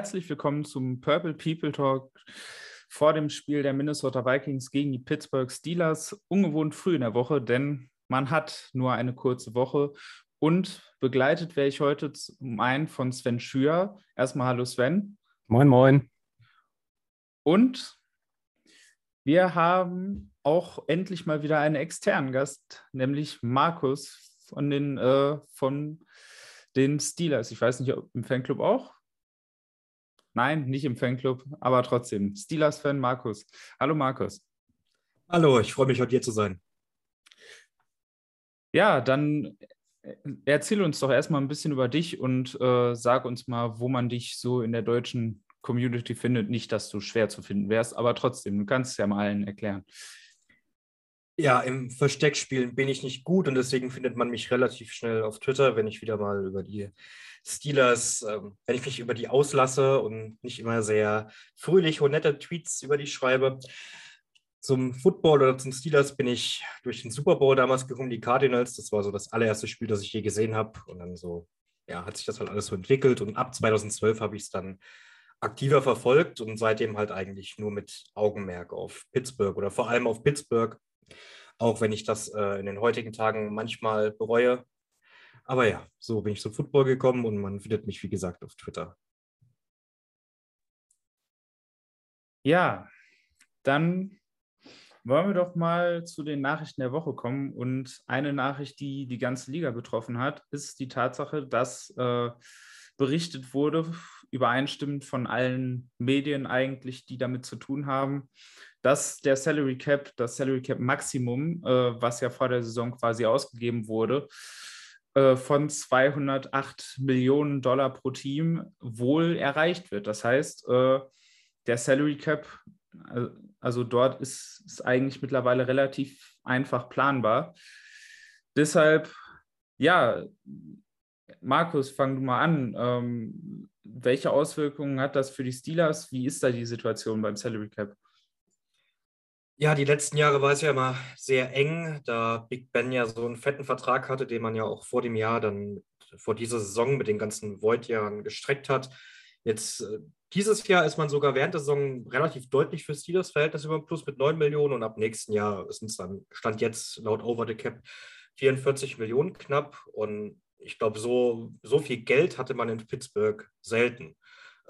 Herzlich willkommen zum Purple People Talk vor dem Spiel der Minnesota Vikings gegen die Pittsburgh Steelers. Ungewohnt früh in der Woche, denn man hat nur eine kurze Woche. Und begleitet werde ich heute zum einen von Sven Schür. Erstmal hallo Sven. Moin, moin. Und wir haben auch endlich mal wieder einen externen Gast, nämlich Markus von den, äh, von den Steelers. Ich weiß nicht, ob im Fanclub auch. Nein, nicht im Fanclub, aber trotzdem. Steelers-Fan Markus. Hallo Markus. Hallo, ich freue mich, heute hier zu sein. Ja, dann äh, erzähl uns doch erstmal ein bisschen über dich und äh, sag uns mal, wo man dich so in der deutschen Community findet. Nicht, dass du schwer zu finden wärst, aber trotzdem, du kannst es ja mal allen erklären. Ja, im Versteckspielen bin ich nicht gut und deswegen findet man mich relativ schnell auf Twitter, wenn ich wieder mal über die Steelers, ähm, wenn ich mich über die auslasse und nicht immer sehr fröhlich und nette Tweets über die schreibe. Zum Football oder zum Steelers bin ich durch den Super Bowl damals gekommen, die Cardinals. Das war so das allererste Spiel, das ich je gesehen habe. Und dann so, ja, hat sich das halt alles so entwickelt. Und ab 2012 habe ich es dann aktiver verfolgt und seitdem halt eigentlich nur mit Augenmerk auf Pittsburgh oder vor allem auf Pittsburgh. Auch wenn ich das äh, in den heutigen Tagen manchmal bereue, aber ja, so bin ich zum Football gekommen und man findet mich, wie gesagt, auf Twitter. Ja, dann wollen wir doch mal zu den Nachrichten der Woche kommen. Und eine Nachricht, die die ganze Liga betroffen hat, ist die Tatsache, dass äh, berichtet wurde, übereinstimmend von allen Medien eigentlich, die damit zu tun haben, dass der Salary Cap, das Salary Cap Maximum, äh, was ja vor der Saison quasi ausgegeben wurde, von 208 Millionen Dollar pro Team wohl erreicht wird. Das heißt, äh, der Salary Cap, äh, also dort ist es eigentlich mittlerweile relativ einfach planbar. Deshalb, ja, Markus, fang du mal an. Ähm, welche Auswirkungen hat das für die Steelers? Wie ist da die Situation beim Salary Cap? Ja, die letzten Jahre war es ja immer sehr eng, da Big Ben ja so einen fetten Vertrag hatte, den man ja auch vor dem Jahr dann, vor dieser Saison mit den ganzen Void-Jahren gestreckt hat. Jetzt äh, dieses Jahr ist man sogar während der Saison relativ deutlich für Steelers Verhältnis über Plus mit 9 Millionen und ab nächsten Jahr sind es dann, Stand jetzt laut Over the Cap, 44 Millionen knapp. Und ich glaube, so, so viel Geld hatte man in Pittsburgh selten.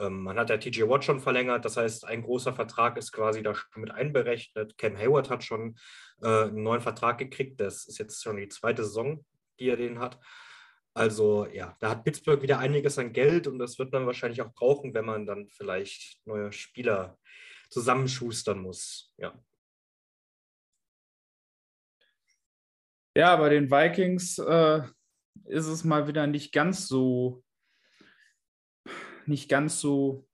Ähm, man hat ja TJ Watt schon verlängert, das heißt, ein großer Vertrag ist quasi da schon mit einberechnet. Cam Hayward hat schon äh, einen neuen Vertrag gekriegt. Das ist jetzt schon die zweite Saison, die er den hat. Also ja, da hat Pittsburgh wieder einiges an Geld und das wird man wahrscheinlich auch brauchen, wenn man dann vielleicht neue Spieler zusammenschustern muss. Ja. Ja, bei den Vikings äh, ist es mal wieder nicht ganz so nicht ganz so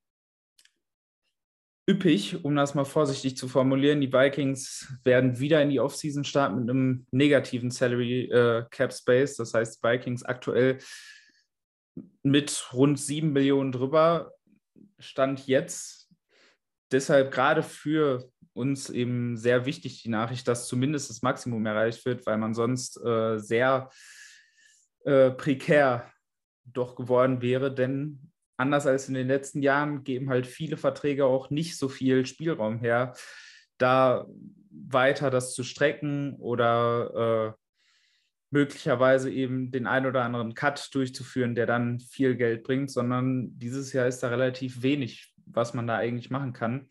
üppig, um das mal vorsichtig zu formulieren. Die Vikings werden wieder in die Offseason starten mit einem negativen Salary äh, Cap Space. Das heißt, Vikings aktuell mit rund 7 Millionen drüber. Stand jetzt. Deshalb gerade für uns eben sehr wichtig die Nachricht, dass zumindest das Maximum erreicht wird, weil man sonst äh, sehr äh, prekär doch geworden wäre, denn anders als in den letzten Jahren geben halt viele Verträge auch nicht so viel Spielraum her, da weiter das zu strecken oder äh, möglicherweise eben den ein oder anderen Cut durchzuführen, der dann viel Geld bringt, sondern dieses Jahr ist da relativ wenig, was man da eigentlich machen kann.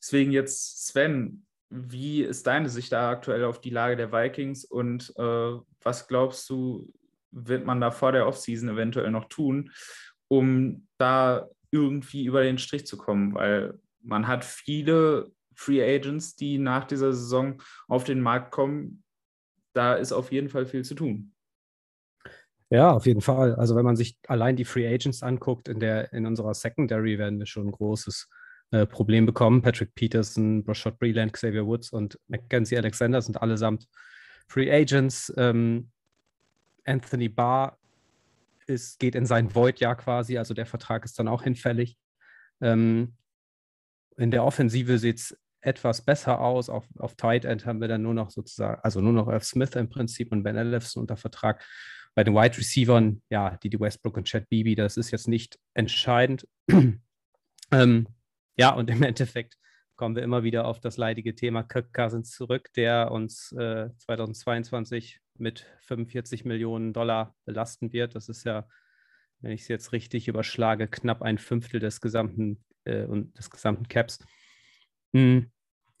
Deswegen jetzt, Sven, wie ist deine Sicht da aktuell auf die Lage der Vikings und äh, was glaubst du, wird man da vor der Offseason eventuell noch tun, um da irgendwie über den Strich zu kommen, weil man hat viele Free Agents, die nach dieser Saison auf den Markt kommen. Da ist auf jeden Fall viel zu tun. Ja, auf jeden Fall. Also wenn man sich allein die Free Agents anguckt, in, der, in unserer Secondary werden wir schon ein großes äh, Problem bekommen. Patrick Peterson, Rashad Breland, Xavier Woods und Mackenzie Alexander sind allesamt Free Agents. Ähm, Anthony Barr ist, geht in sein Void-Jahr quasi, also der Vertrag ist dann auch hinfällig. Ähm, in der Offensive sieht es etwas besser aus. Auf, auf Tight End haben wir dann nur noch sozusagen, also nur noch Irv Smith im Prinzip und Ben Ellefson unter Vertrag. Bei den Wide Receivern, ja, die, die Westbrook und Chad Beebe, das ist jetzt nicht entscheidend. Ähm, ja, und im Endeffekt kommen wir immer wieder auf das leidige Thema Kirk Cousins zurück, der uns äh, 2022 mit 45 Millionen Dollar belasten wird. Das ist ja, wenn ich es jetzt richtig überschlage, knapp ein Fünftel des gesamten, äh, des gesamten Caps. Hm,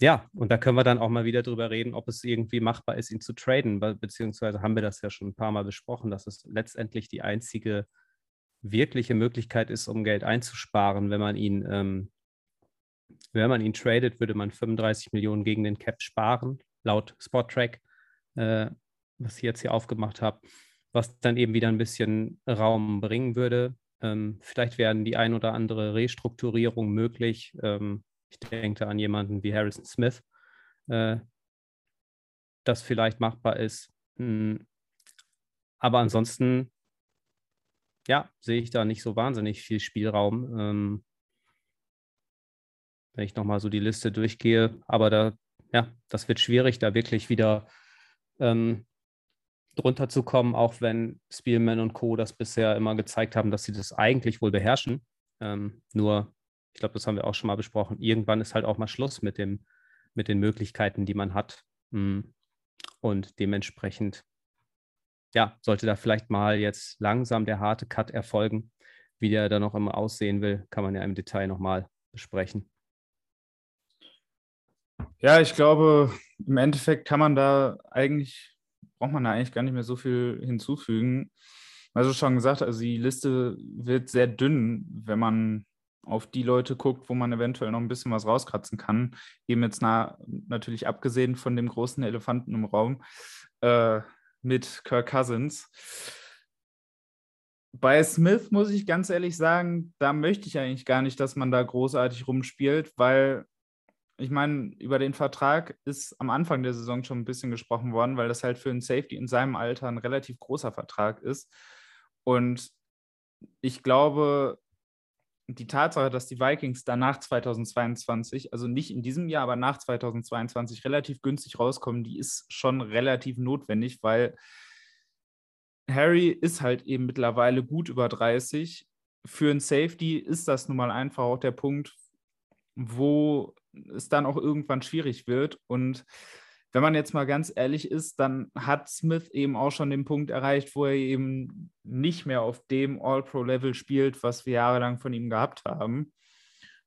ja, und da können wir dann auch mal wieder drüber reden, ob es irgendwie machbar ist, ihn zu traden, beziehungsweise haben wir das ja schon ein paar Mal besprochen, dass es letztendlich die einzige wirkliche Möglichkeit ist, um Geld einzusparen, wenn man ihn, ähm, wenn man ihn tradet, würde man 35 Millionen gegen den Cap sparen, laut Spottrack, äh, was ich jetzt hier aufgemacht habe, was dann eben wieder ein bisschen Raum bringen würde. Ähm, vielleicht werden die ein oder andere Restrukturierung möglich. Ähm, ich denke an jemanden wie Harrison Smith, äh, das vielleicht machbar ist. Hm. Aber ansonsten, ja, sehe ich da nicht so wahnsinnig viel Spielraum. Ähm, wenn ich nochmal so die Liste durchgehe. Aber da, ja, das wird schwierig, da wirklich wieder ähm, drunter zu kommen, auch wenn Spielman und Co. das bisher immer gezeigt haben, dass sie das eigentlich wohl beherrschen. Ähm, nur ich glaube, das haben wir auch schon mal besprochen, irgendwann ist halt auch mal Schluss mit, dem, mit den Möglichkeiten, die man hat. Hm. Und dementsprechend, ja, sollte da vielleicht mal jetzt langsam der harte Cut erfolgen. Wie der dann noch immer aussehen will, kann man ja im Detail nochmal besprechen. Ja, ich glaube, im Endeffekt kann man da eigentlich, braucht man da eigentlich gar nicht mehr so viel hinzufügen. Also schon gesagt, also die Liste wird sehr dünn, wenn man auf die Leute guckt, wo man eventuell noch ein bisschen was rauskratzen kann. Eben jetzt nah, natürlich abgesehen von dem großen Elefanten im Raum äh, mit Kirk Cousins. Bei Smith muss ich ganz ehrlich sagen, da möchte ich eigentlich gar nicht, dass man da großartig rumspielt, weil ich meine, über den Vertrag ist am Anfang der Saison schon ein bisschen gesprochen worden, weil das halt für einen Safety in seinem Alter ein relativ großer Vertrag ist. Und ich glaube, die Tatsache, dass die Vikings danach 2022, also nicht in diesem Jahr, aber nach 2022 relativ günstig rauskommen, die ist schon relativ notwendig, weil Harry ist halt eben mittlerweile gut über 30. Für ein Safety ist das nun mal einfach auch der Punkt, wo es dann auch irgendwann schwierig wird. Und wenn man jetzt mal ganz ehrlich ist, dann hat Smith eben auch schon den Punkt erreicht, wo er eben nicht mehr auf dem All-Pro-Level spielt, was wir jahrelang von ihm gehabt haben.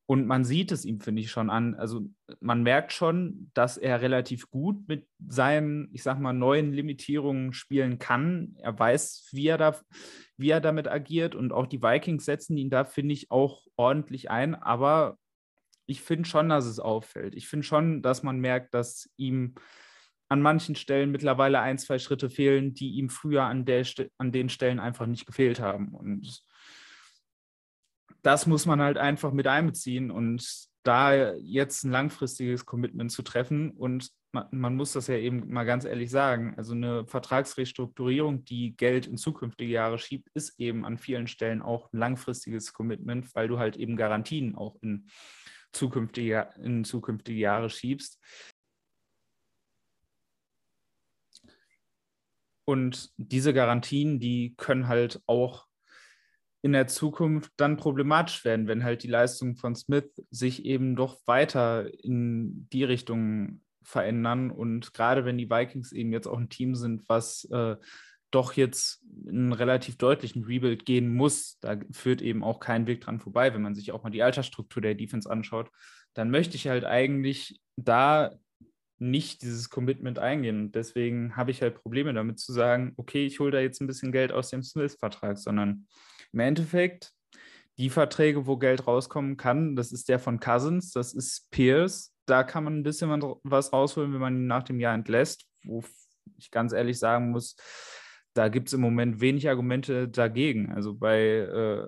Und man sieht es ihm, finde ich, schon an. Also man merkt schon, dass er relativ gut mit seinen, ich sag mal, neuen Limitierungen spielen kann. Er weiß, wie er, da, wie er damit agiert. Und auch die Vikings setzen ihn da, finde ich, auch ordentlich ein. Aber ich finde schon, dass es auffällt. Ich finde schon, dass man merkt, dass ihm an manchen Stellen mittlerweile ein, zwei Schritte fehlen, die ihm früher an, der, an den Stellen einfach nicht gefehlt haben. Und das muss man halt einfach mit einbeziehen und da jetzt ein langfristiges Commitment zu treffen und man, man, muss das ja eben mal ganz ehrlich sagen, also eine Vertragsrestrukturierung, die Geld in zukünftige Jahre schiebt, ist eben an vielen Stellen auch ein langfristiges Commitment, weil du halt eben Garantien auch in zukünftige, in zukünftige Jahre schiebst. Und diese Garantien, die können halt auch in der Zukunft dann problematisch werden, wenn halt die Leistungen von Smith sich eben doch weiter in die Richtung verändern. Und gerade wenn die Vikings eben jetzt auch ein Team sind, was äh, doch jetzt einen relativ deutlichen Rebuild gehen muss, da führt eben auch kein Weg dran vorbei, wenn man sich auch mal die Altersstruktur der Defense anschaut, dann möchte ich halt eigentlich da nicht dieses Commitment eingehen. Und deswegen habe ich halt Probleme damit zu sagen, okay, ich hole da jetzt ein bisschen Geld aus dem Smith-Vertrag, sondern im Endeffekt die Verträge, wo Geld rauskommen kann, das ist der von Cousins, das ist Pierce. Da kann man ein bisschen was rausholen, wenn man ihn nach dem Jahr entlässt, wo ich ganz ehrlich sagen muss, da gibt es im Moment wenig Argumente dagegen. Also bei äh,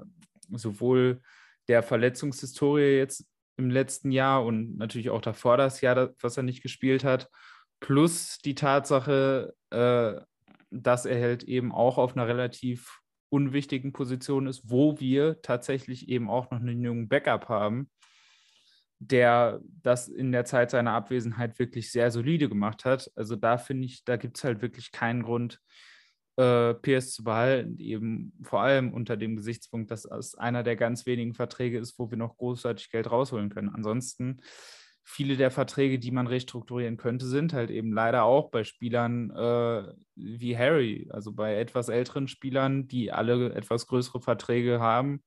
sowohl der Verletzungshistorie jetzt im letzten Jahr und natürlich auch davor das Jahr, was er nicht gespielt hat, plus die Tatsache, äh, dass er halt eben auch auf einer relativ unwichtigen Position ist, wo wir tatsächlich eben auch noch einen jungen Backup haben, der das in der Zeit seiner Abwesenheit wirklich sehr solide gemacht hat. Also da finde ich, da gibt es halt wirklich keinen Grund, äh, Pierce zu behalten, eben vor allem unter dem Gesichtspunkt, dass es einer der ganz wenigen Verträge ist, wo wir noch großartig Geld rausholen können. Ansonsten viele der Verträge, die man restrukturieren könnte, sind halt eben leider auch bei Spielern äh, wie Harry, also bei etwas älteren Spielern, die alle etwas größere Verträge haben,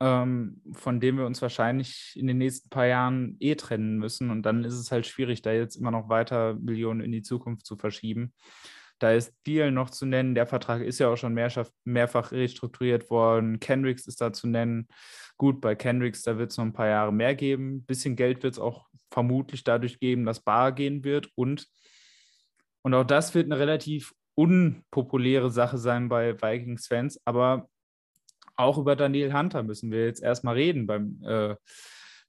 ähm, von denen wir uns wahrscheinlich in den nächsten paar Jahren eh trennen müssen. Und dann ist es halt schwierig, da jetzt immer noch weiter Millionen in die Zukunft zu verschieben. Da ist Deal noch zu nennen. Der Vertrag ist ja auch schon mehrfach, mehrfach restrukturiert worden. Kendricks ist da zu nennen. Gut, bei Kendricks, da wird es noch ein paar Jahre mehr geben. Ein bisschen Geld wird es auch vermutlich dadurch geben, dass Bar gehen wird. Und, und auch das wird eine relativ unpopuläre Sache sein bei Vikings-Fans. Aber auch über Daniel Hunter müssen wir jetzt erstmal reden beim, äh,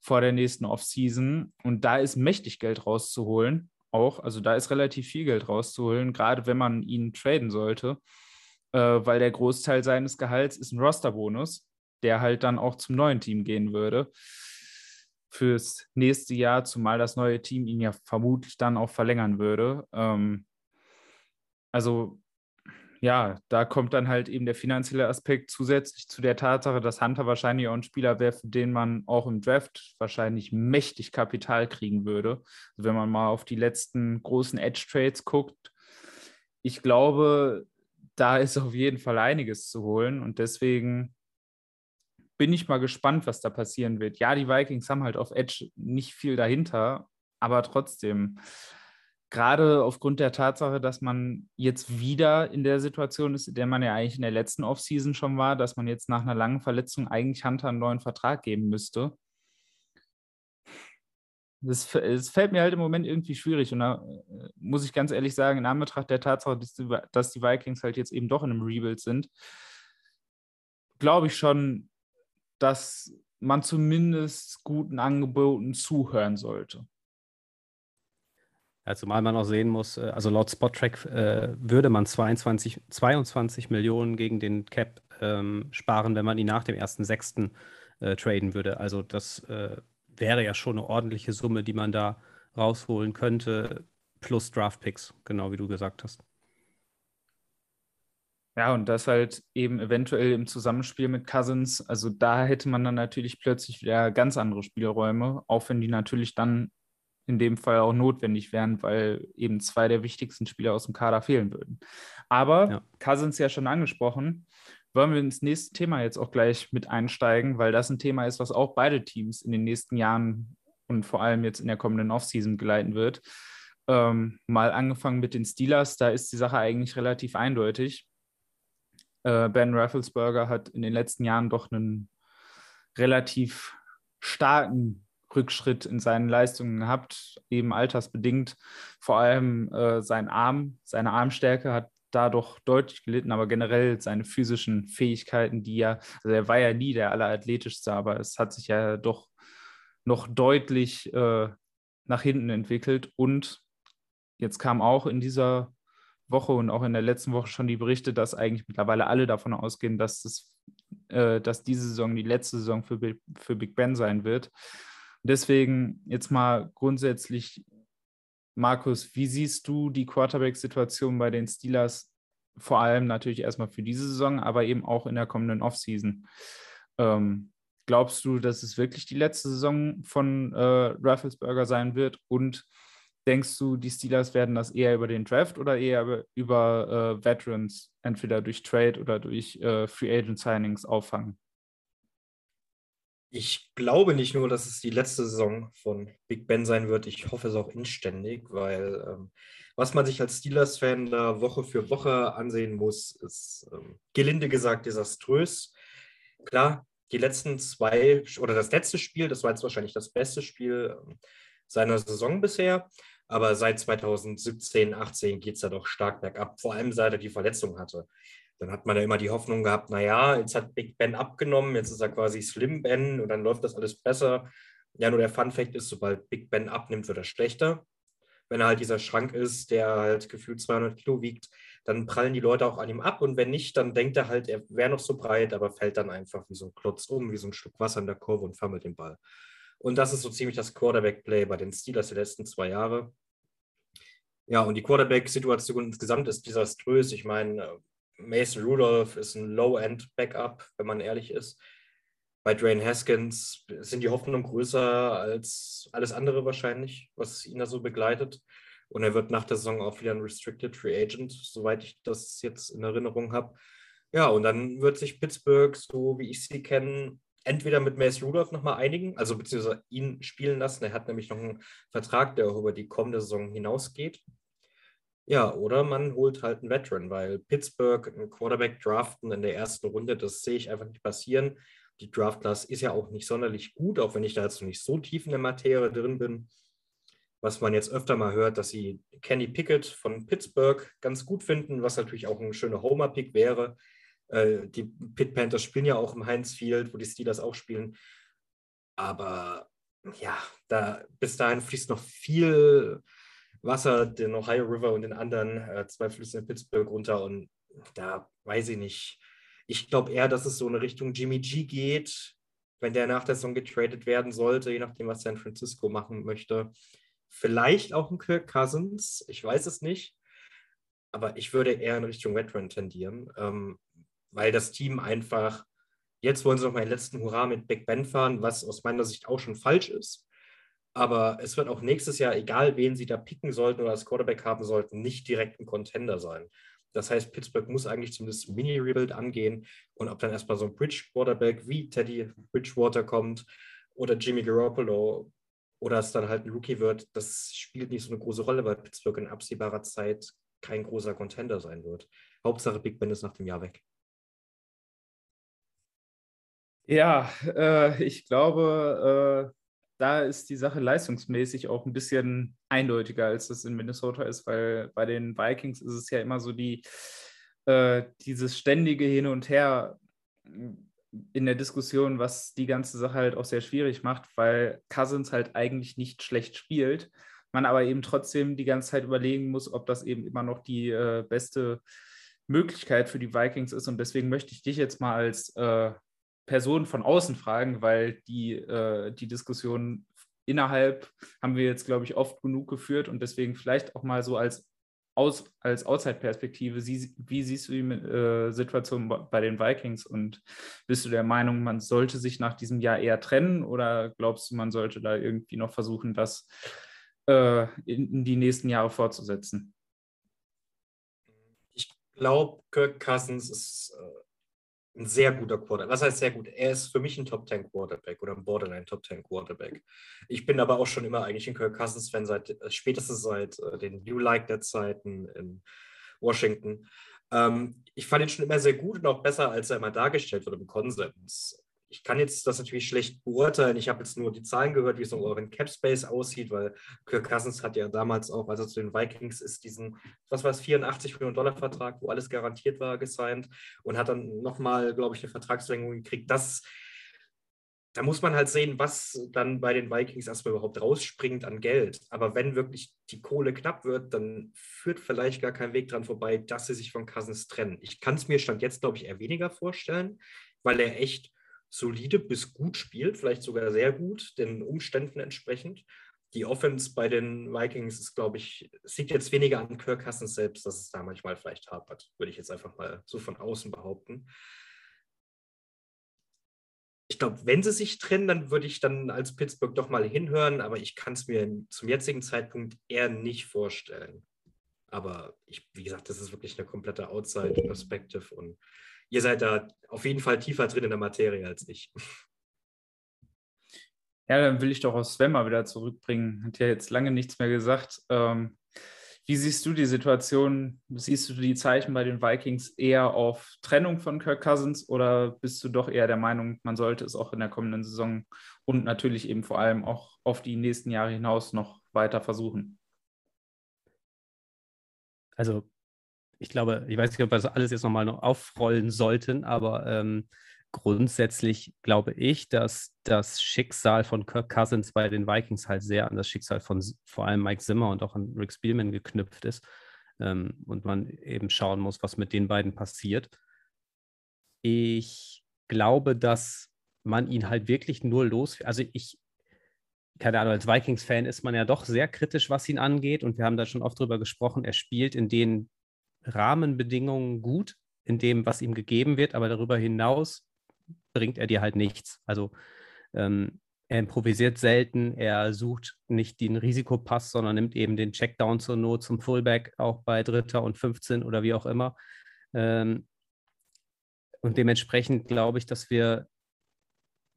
vor der nächsten Offseason. Und da ist mächtig Geld rauszuholen auch. Also da ist relativ viel Geld rauszuholen, gerade wenn man ihn traden sollte, äh, weil der Großteil seines Gehalts ist ein Rosterbonus, der halt dann auch zum neuen Team gehen würde fürs nächste Jahr, zumal das neue Team ihn ja vermutlich dann auch verlängern würde. Ähm, also ja, da kommt dann halt eben der finanzielle Aspekt zusätzlich zu der Tatsache, dass Hunter wahrscheinlich auch ein Spieler wäre, für den man auch im Draft wahrscheinlich mächtig Kapital kriegen würde. Also wenn man mal auf die letzten großen Edge-Trades guckt, ich glaube, da ist auf jeden Fall einiges zu holen und deswegen bin ich mal gespannt, was da passieren wird. Ja, die Vikings haben halt auf Edge nicht viel dahinter, aber trotzdem gerade aufgrund der Tatsache, dass man jetzt wieder in der Situation ist, in der man ja eigentlich in der letzten Offseason schon war, dass man jetzt nach einer langen Verletzung eigentlich Hunter einen neuen Vertrag geben müsste. Das, das fällt mir halt im Moment irgendwie schwierig. Und da äh, muss ich ganz ehrlich sagen, in Anbetracht der Tatsache, dass die, dass die Vikings halt jetzt eben doch in einem Rebuild sind, glaube ich schon, dass man zumindest guten Angeboten zuhören sollte. Ja, zumal man auch sehen muss, äh, also laut Spottrack äh, würde man 22, 22 Millionen gegen den Cap ähm, sparen, wenn man ihn nach dem 1.6. Äh, traden würde. Also das äh, wäre ja schon eine ordentliche Summe, die man da rausholen könnte, plus Draftpicks, genau wie du gesagt hast. Ja, und das halt eben eventuell im Zusammenspiel mit Cousins. Also da hätte man dann natürlich plötzlich wieder ganz andere Spielräume, auch wenn die natürlich dann in dem Fall auch notwendig wären, weil eben zwei der wichtigsten Spieler aus dem Kader fehlen würden. Aber ja. Cousins ja schon angesprochen, wollen wir ins nächste Thema jetzt auch gleich mit einsteigen, weil das ein Thema ist, was auch beide Teams in den nächsten Jahren und vor allem jetzt in der kommenden Offseason geleiten wird. Ähm, mal angefangen mit den Steelers, da ist die Sache eigentlich relativ eindeutig. Äh, ben Rafflesberger hat in den letzten Jahren doch einen relativ starken Rückschritt in seinen Leistungen gehabt, eben altersbedingt. Vor allem äh, sein Arm, seine Armstärke hat dadurch deutlich gelitten, aber generell seine physischen Fähigkeiten, die ja, also er war ja nie der allerathletischste, aber es hat sich ja doch noch deutlich äh, nach hinten entwickelt. Und jetzt kam auch in dieser Woche und auch in der letzten Woche schon die Berichte, dass eigentlich mittlerweile alle davon ausgehen, dass, das, äh, dass diese Saison die letzte Saison für, für Big Ben sein wird. Deswegen jetzt mal grundsätzlich, Markus, wie siehst du die Quarterback-Situation bei den Steelers? Vor allem natürlich erstmal für diese Saison, aber eben auch in der kommenden Offseason. Ähm, glaubst du, dass es wirklich die letzte Saison von äh, Rafflesberger sein wird? Und denkst du, die Steelers werden das eher über den Draft oder eher über, über äh, Veterans, entweder durch Trade oder durch äh, Free Agent Signings auffangen? Ich glaube nicht nur, dass es die letzte Saison von Big Ben sein wird. Ich hoffe es auch inständig, weil ähm, was man sich als Steelers-Fan da Woche für Woche ansehen muss, ist ähm, gelinde gesagt desaströs. Klar, die letzten zwei oder das letzte Spiel, das war jetzt wahrscheinlich das beste Spiel ähm, seiner Saison bisher, aber seit 2017, 18 geht es ja doch stark bergab, vor allem seit er die Verletzung hatte dann hat man ja immer die Hoffnung gehabt, naja, jetzt hat Big Ben abgenommen, jetzt ist er quasi Slim Ben und dann läuft das alles besser. Ja, nur der Fun Fact ist, sobald Big Ben abnimmt, wird er schlechter. Wenn er halt dieser Schrank ist, der halt gefühlt 200 Kilo wiegt, dann prallen die Leute auch an ihm ab und wenn nicht, dann denkt er halt, er wäre noch so breit, aber fällt dann einfach wie so ein Klotz um, wie so ein Stück Wasser in der Kurve und fammelt den Ball. Und das ist so ziemlich das Quarterback-Play bei den Steelers der letzten zwei Jahre. Ja, und die Quarterback-Situation insgesamt ist desaströs. Ich meine, Mason Rudolph ist ein Low-End-Backup, wenn man ehrlich ist. Bei Dwayne Haskins sind die Hoffnungen größer als alles andere wahrscheinlich, was ihn da so begleitet. Und er wird nach der Saison auch wieder ein Restricted Free Agent, soweit ich das jetzt in Erinnerung habe. Ja, und dann wird sich Pittsburgh, so wie ich sie kenne, entweder mit Mace Rudolph nochmal einigen, also beziehungsweise ihn spielen lassen. Er hat nämlich noch einen Vertrag, der auch über die kommende Saison hinausgeht. Ja, oder man holt halt einen Veteran, weil Pittsburgh einen Quarterback draften in der ersten Runde, das sehe ich einfach nicht passieren. Die Draft-Class ist ja auch nicht sonderlich gut, auch wenn ich da jetzt noch nicht so tief in der Materie drin bin. Was man jetzt öfter mal hört, dass sie Kenny Pickett von Pittsburgh ganz gut finden, was natürlich auch ein schöner Homer-Pick wäre. Äh, die Pit Panthers spielen ja auch im Heinz Field, wo die Steelers auch spielen. Aber ja, da, bis dahin fließt noch viel Wasser den Ohio River und den anderen äh, zwei Flüssen in Pittsburgh runter. Und da weiß ich nicht. Ich glaube eher, dass es so eine Richtung Jimmy G geht, wenn der nach der Saison getradet werden sollte, je nachdem, was San Francisco machen möchte. Vielleicht auch ein Kirk Cousins, ich weiß es nicht. Aber ich würde eher in Richtung Veteran tendieren. Ähm, weil das Team einfach, jetzt wollen sie noch mal den letzten Hurra mit Big Ben fahren, was aus meiner Sicht auch schon falsch ist. Aber es wird auch nächstes Jahr, egal wen sie da picken sollten oder als Quarterback haben sollten, nicht direkt ein Contender sein. Das heißt, Pittsburgh muss eigentlich zumindest Mini-Rebuild angehen. Und ob dann erstmal so ein Bridge-Quarterback wie Teddy Bridgewater kommt oder Jimmy Garoppolo oder es dann halt ein Rookie wird, das spielt nicht so eine große Rolle, weil Pittsburgh in absehbarer Zeit kein großer Contender sein wird. Hauptsache Big Ben ist nach dem Jahr weg. Ja, äh, ich glaube, äh, da ist die Sache leistungsmäßig auch ein bisschen eindeutiger, als das in Minnesota ist, weil bei den Vikings ist es ja immer so die, äh, dieses ständige Hin und Her in der Diskussion, was die ganze Sache halt auch sehr schwierig macht, weil Cousins halt eigentlich nicht schlecht spielt, man aber eben trotzdem die ganze Zeit überlegen muss, ob das eben immer noch die äh, beste Möglichkeit für die Vikings ist. Und deswegen möchte ich dich jetzt mal als äh, Personen von außen fragen, weil die, äh, die Diskussion innerhalb haben wir jetzt, glaube ich, oft genug geführt und deswegen vielleicht auch mal so als, aus, als Outside-Perspektive, wie siehst du die äh, Situation bei den Vikings und bist du der Meinung, man sollte sich nach diesem Jahr eher trennen oder glaubst du, man sollte da irgendwie noch versuchen, das äh, in, in die nächsten Jahre fortzusetzen? Ich glaube, Kirk Cousins ist äh, ein sehr guter Quarterback. Was heißt sehr gut? Er ist für mich ein Top 10 Quarterback oder ein Borderline Top 10 Quarterback. Ich bin aber auch schon immer eigentlich ein Kirk Cousins Fan seit äh, spätestens seit äh, den New Like der Zeiten in Washington. Ähm, ich fand ihn schon immer sehr gut und auch besser, als er immer dargestellt wird im Konsens ich kann jetzt das natürlich schlecht beurteilen. Ich habe jetzt nur die Zahlen gehört, wie es in euren Cap Space aussieht, weil Kirk Cousins hat ja damals auch, als er zu den Vikings ist, diesen, was war es, 84 Millionen Dollar Vertrag, wo alles garantiert war, gesigned und hat dann nochmal, glaube ich, eine Vertragsverlängerung gekriegt. Das, da muss man halt sehen, was dann bei den Vikings erstmal überhaupt rausspringt an Geld. Aber wenn wirklich die Kohle knapp wird, dann führt vielleicht gar kein Weg dran vorbei, dass sie sich von Cousins trennen. Ich kann es mir Stand jetzt, glaube ich, eher weniger vorstellen, weil er echt solide bis gut spielt, vielleicht sogar sehr gut, den Umständen entsprechend. Die Offense bei den Vikings ist, glaube ich, sieht jetzt weniger an Kirk Cousins selbst, dass es da manchmal vielleicht hapert, würde ich jetzt einfach mal so von außen behaupten. Ich glaube, wenn sie sich trennen, dann würde ich dann als Pittsburgh doch mal hinhören, aber ich kann es mir zum jetzigen Zeitpunkt eher nicht vorstellen. Aber ich, wie gesagt, das ist wirklich eine komplette Outside-Perspective und ihr seid da auf jeden Fall tiefer drin in der Materie als ich. Ja, dann will ich doch auch Sven mal wieder zurückbringen. Hat ja jetzt lange nichts mehr gesagt. Ähm, wie siehst du die Situation? Siehst du die Zeichen bei den Vikings eher auf Trennung von Kirk Cousins oder bist du doch eher der Meinung, man sollte es auch in der kommenden Saison und natürlich eben vor allem auch auf die nächsten Jahre hinaus noch weiter versuchen? Also ich glaube, ich weiß nicht, ob wir das alles jetzt nochmal noch aufrollen sollten, aber ähm, grundsätzlich glaube ich, dass das Schicksal von Kirk Cousins bei den Vikings halt sehr an das Schicksal von vor allem Mike Zimmer und auch an Rick Spielman geknüpft ist. Ähm, und man eben schauen muss, was mit den beiden passiert. Ich glaube, dass man ihn halt wirklich nur los. Also ich, keine Ahnung, als Vikings-Fan ist man ja doch sehr kritisch, was ihn angeht. Und wir haben da schon oft drüber gesprochen. Er spielt in den Rahmenbedingungen gut, in dem, was ihm gegeben wird, aber darüber hinaus bringt er dir halt nichts. Also ähm, er improvisiert selten, er sucht nicht den Risikopass, sondern nimmt eben den Checkdown zur Not zum Fullback, auch bei Dritter und 15 oder wie auch immer. Ähm, und dementsprechend glaube ich, dass wir,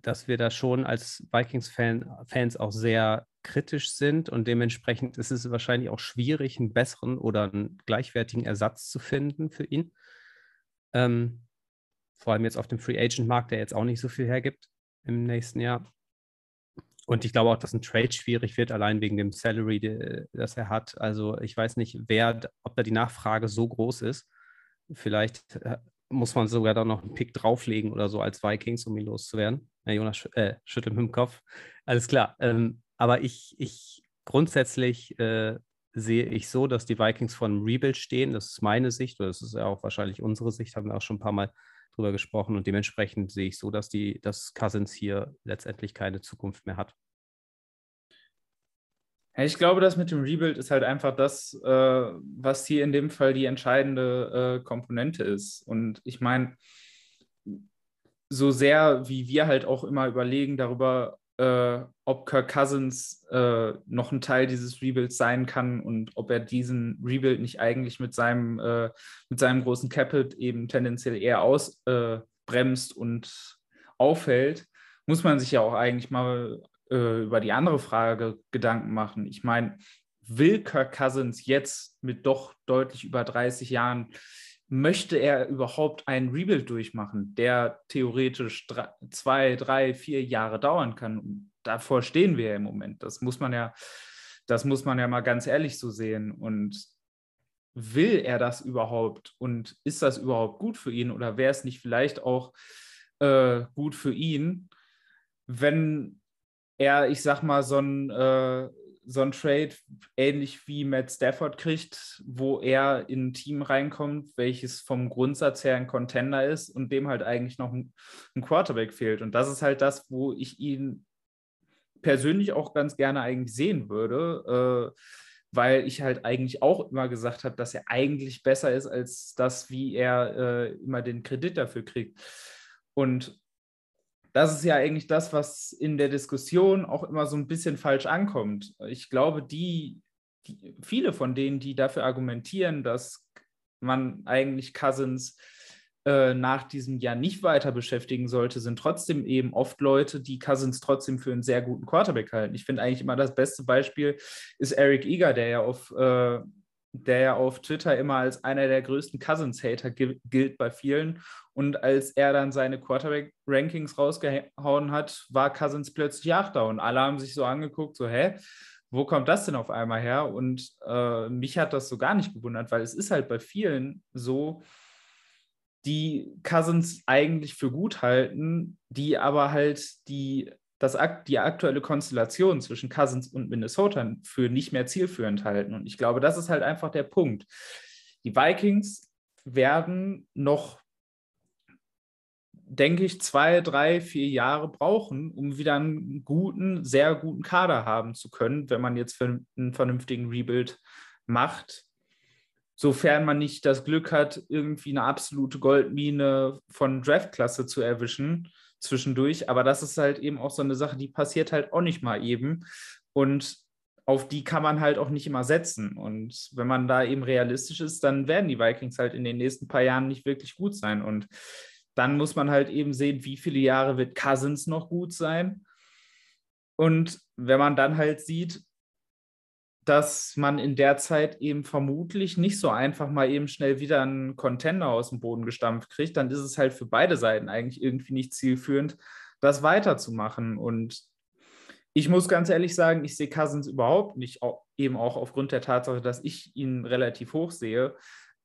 dass wir da schon als Vikings-Fans auch sehr kritisch sind und dementsprechend ist es wahrscheinlich auch schwierig, einen besseren oder einen gleichwertigen Ersatz zu finden für ihn. Ähm, vor allem jetzt auf dem Free Agent Markt, der jetzt auch nicht so viel hergibt im nächsten Jahr. Und ich glaube auch, dass ein Trade schwierig wird, allein wegen dem Salary, die, das er hat. Also ich weiß nicht, wer, ob da die Nachfrage so groß ist. Vielleicht äh, muss man sogar da noch einen Pick drauflegen oder so als Vikings, um ihn loszuwerden. Ja, Jonas äh, schüttelt mit dem Kopf. Alles klar. Ähm, aber ich, ich grundsätzlich äh, sehe ich so, dass die Vikings vor einem Rebuild stehen. Das ist meine Sicht, oder das ist ja auch wahrscheinlich unsere Sicht, haben wir auch schon ein paar Mal drüber gesprochen. Und dementsprechend sehe ich so, dass die, dass Cousins hier letztendlich keine Zukunft mehr hat. Ich glaube, das mit dem Rebuild ist halt einfach das, äh, was hier in dem Fall die entscheidende äh, Komponente ist. Und ich meine, so sehr wie wir halt auch immer überlegen darüber, äh, ob Kirk Cousins äh, noch ein Teil dieses Rebuilds sein kann und ob er diesen Rebuild nicht eigentlich mit seinem, äh, mit seinem großen Capit eben tendenziell eher ausbremst und aufhält, muss man sich ja auch eigentlich mal äh, über die andere Frage Gedanken machen. Ich meine, will Kirk Cousins jetzt mit doch deutlich über 30 Jahren möchte er überhaupt einen Rebuild durchmachen, der theoretisch drei, zwei, drei, vier Jahre dauern kann. Und davor stehen wir ja im Moment. Das muss man ja, das muss man ja mal ganz ehrlich so sehen. Und will er das überhaupt? Und ist das überhaupt gut für ihn? Oder wäre es nicht vielleicht auch äh, gut für ihn, wenn er, ich sag mal, so ein äh, so ein Trade ähnlich wie Matt Stafford kriegt, wo er in ein Team reinkommt, welches vom Grundsatz her ein Contender ist und dem halt eigentlich noch ein, ein Quarterback fehlt. Und das ist halt das, wo ich ihn persönlich auch ganz gerne eigentlich sehen würde, äh, weil ich halt eigentlich auch immer gesagt habe, dass er eigentlich besser ist als das, wie er äh, immer den Kredit dafür kriegt. Und das ist ja eigentlich das, was in der Diskussion auch immer so ein bisschen falsch ankommt. Ich glaube, die, die viele von denen, die dafür argumentieren, dass man eigentlich Cousins äh, nach diesem Jahr nicht weiter beschäftigen sollte, sind trotzdem eben oft Leute, die Cousins trotzdem für einen sehr guten Quarterback halten. Ich finde eigentlich immer das beste Beispiel ist Eric Eager, der ja auf äh, der ja auf Twitter immer als einer der größten Cousins-Hater gilt bei vielen. Und als er dann seine Quarterback-Rankings rausgehauen hat, war Cousins plötzlich Achter. Und alle haben sich so angeguckt, so, hä, wo kommt das denn auf einmal her? Und äh, mich hat das so gar nicht gewundert, weil es ist halt bei vielen so, die Cousins eigentlich für gut halten, die aber halt die das, die aktuelle Konstellation zwischen Cousins und Minnesota für nicht mehr zielführend halten. Und ich glaube, das ist halt einfach der Punkt. Die Vikings werden noch, denke ich, zwei, drei, vier Jahre brauchen, um wieder einen guten, sehr guten Kader haben zu können, wenn man jetzt einen vernünftigen Rebuild macht. Sofern man nicht das Glück hat, irgendwie eine absolute Goldmine von Draftklasse zu erwischen, zwischendurch. Aber das ist halt eben auch so eine Sache, die passiert halt auch nicht mal eben. Und auf die kann man halt auch nicht immer setzen. Und wenn man da eben realistisch ist, dann werden die Vikings halt in den nächsten paar Jahren nicht wirklich gut sein. Und dann muss man halt eben sehen, wie viele Jahre wird Cousins noch gut sein. Und wenn man dann halt sieht, dass man in der Zeit eben vermutlich nicht so einfach mal eben schnell wieder einen Contender aus dem Boden gestampft kriegt, dann ist es halt für beide Seiten eigentlich irgendwie nicht zielführend, das weiterzumachen. Und ich muss ganz ehrlich sagen, ich sehe Cousins überhaupt nicht, eben auch aufgrund der Tatsache, dass ich ihn relativ hoch sehe,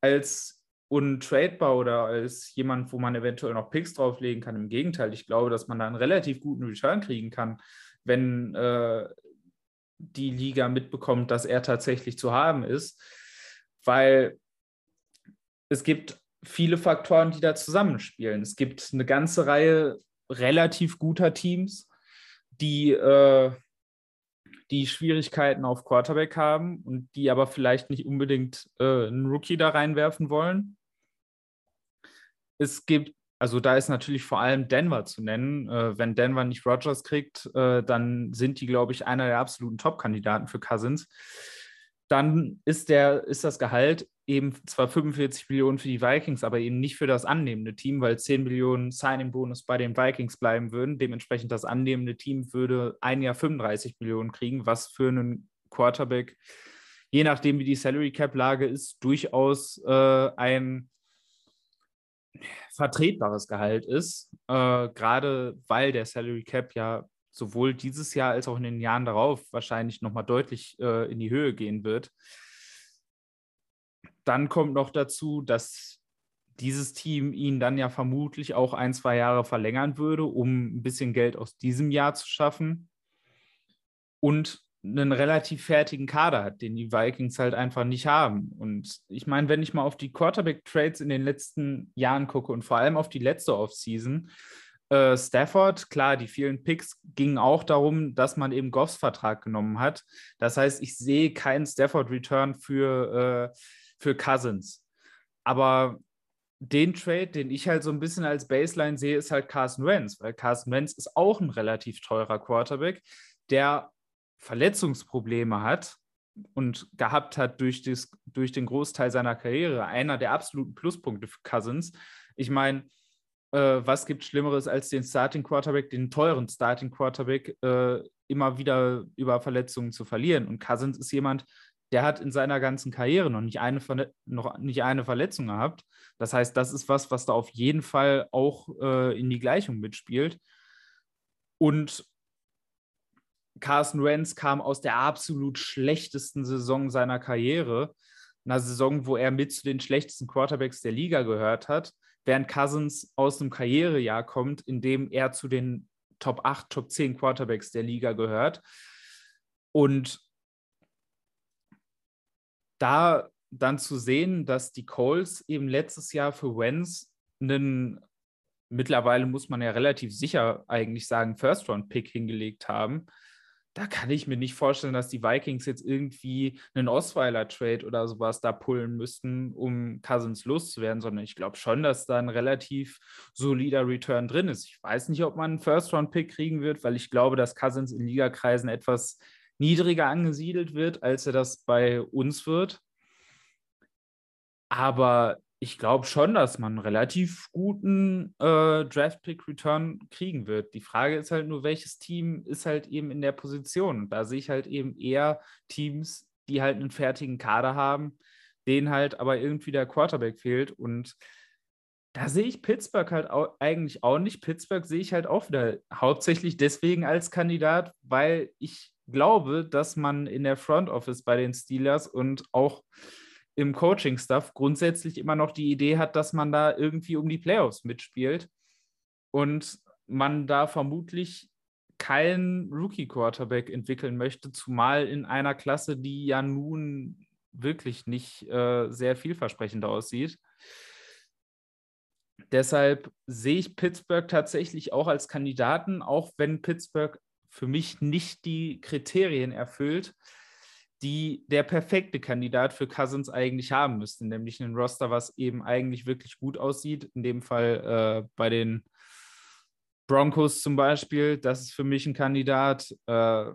als untradebar oder als jemand, wo man eventuell noch Picks drauflegen kann. Im Gegenteil, ich glaube, dass man da einen relativ guten Return kriegen kann, wenn äh, die Liga mitbekommt, dass er tatsächlich zu haben ist, weil es gibt viele Faktoren, die da zusammenspielen. Es gibt eine ganze Reihe relativ guter Teams, die äh, die Schwierigkeiten auf Quarterback haben und die aber vielleicht nicht unbedingt äh, einen Rookie da reinwerfen wollen. Es gibt, also da ist natürlich vor allem Denver zu nennen. Äh, wenn Denver nicht Rogers kriegt, äh, dann sind die, glaube ich, einer der absoluten Top-Kandidaten für Cousins. Dann ist, der, ist das Gehalt eben zwar 45 Millionen für die Vikings, aber eben nicht für das annehmende Team, weil 10 Millionen Signing-Bonus bei den Vikings bleiben würden. Dementsprechend das annehmende Team würde ein Jahr 35 Millionen kriegen, was für einen Quarterback, je nachdem wie die Salary Cap-Lage ist, durchaus äh, ein vertretbares Gehalt ist, äh, gerade weil der Salary Cap ja sowohl dieses Jahr als auch in den Jahren darauf wahrscheinlich nochmal deutlich äh, in die Höhe gehen wird. Dann kommt noch dazu, dass dieses Team ihn dann ja vermutlich auch ein, zwei Jahre verlängern würde, um ein bisschen Geld aus diesem Jahr zu schaffen. Und einen relativ fertigen Kader hat, den die Vikings halt einfach nicht haben. Und ich meine, wenn ich mal auf die Quarterback-Trades in den letzten Jahren gucke und vor allem auf die letzte Offseason, äh, Stafford, klar, die vielen Picks gingen auch darum, dass man eben Goffs Vertrag genommen hat. Das heißt, ich sehe keinen Stafford-Return für, äh, für Cousins. Aber den Trade, den ich halt so ein bisschen als Baseline sehe, ist halt Carson Wentz, weil Carson Wentz ist auch ein relativ teurer Quarterback, der Verletzungsprobleme hat und gehabt hat durch, das, durch den Großteil seiner Karriere. Einer der absoluten Pluspunkte für Cousins. Ich meine, äh, was gibt Schlimmeres als den Starting Quarterback, den teuren Starting Quarterback, äh, immer wieder über Verletzungen zu verlieren? Und Cousins ist jemand, der hat in seiner ganzen Karriere noch nicht eine, noch nicht eine Verletzung gehabt. Das heißt, das ist was, was da auf jeden Fall auch äh, in die Gleichung mitspielt. Und Carson Wentz kam aus der absolut schlechtesten Saison seiner Karriere, einer Saison, wo er mit zu den schlechtesten Quarterbacks der Liga gehört hat, während Cousins aus einem Karrierejahr kommt, in dem er zu den Top 8, Top 10 Quarterbacks der Liga gehört. Und da dann zu sehen, dass die Coles eben letztes Jahr für Wentz einen mittlerweile muss man ja relativ sicher eigentlich sagen, First-Round-Pick hingelegt haben, da kann ich mir nicht vorstellen, dass die Vikings jetzt irgendwie einen Osweiler-Trade oder sowas da pullen müssten, um Cousins loszuwerden, sondern ich glaube schon, dass da ein relativ solider Return drin ist. Ich weiß nicht, ob man einen First-Round-Pick kriegen wird, weil ich glaube, dass Cousins in Ligakreisen etwas niedriger angesiedelt wird, als er das bei uns wird. Aber ich glaube schon, dass man einen relativ guten äh, Draft-Pick-Return kriegen wird. Die Frage ist halt nur, welches Team ist halt eben in der Position. Da sehe ich halt eben eher Teams, die halt einen fertigen Kader haben, denen halt aber irgendwie der Quarterback fehlt. Und da sehe ich Pittsburgh halt auch, eigentlich auch nicht. Pittsburgh sehe ich halt auch wieder hauptsächlich deswegen als Kandidat, weil ich glaube, dass man in der Front Office bei den Steelers und auch im Coaching-Stuff grundsätzlich immer noch die Idee hat, dass man da irgendwie um die Playoffs mitspielt und man da vermutlich keinen Rookie-Quarterback entwickeln möchte, zumal in einer Klasse, die ja nun wirklich nicht äh, sehr vielversprechend aussieht. Deshalb sehe ich Pittsburgh tatsächlich auch als Kandidaten, auch wenn Pittsburgh für mich nicht die Kriterien erfüllt, die der perfekte Kandidat für Cousins eigentlich haben müsste, nämlich ein Roster, was eben eigentlich wirklich gut aussieht. In dem Fall äh, bei den Broncos zum Beispiel, das ist für mich ein Kandidat. Äh,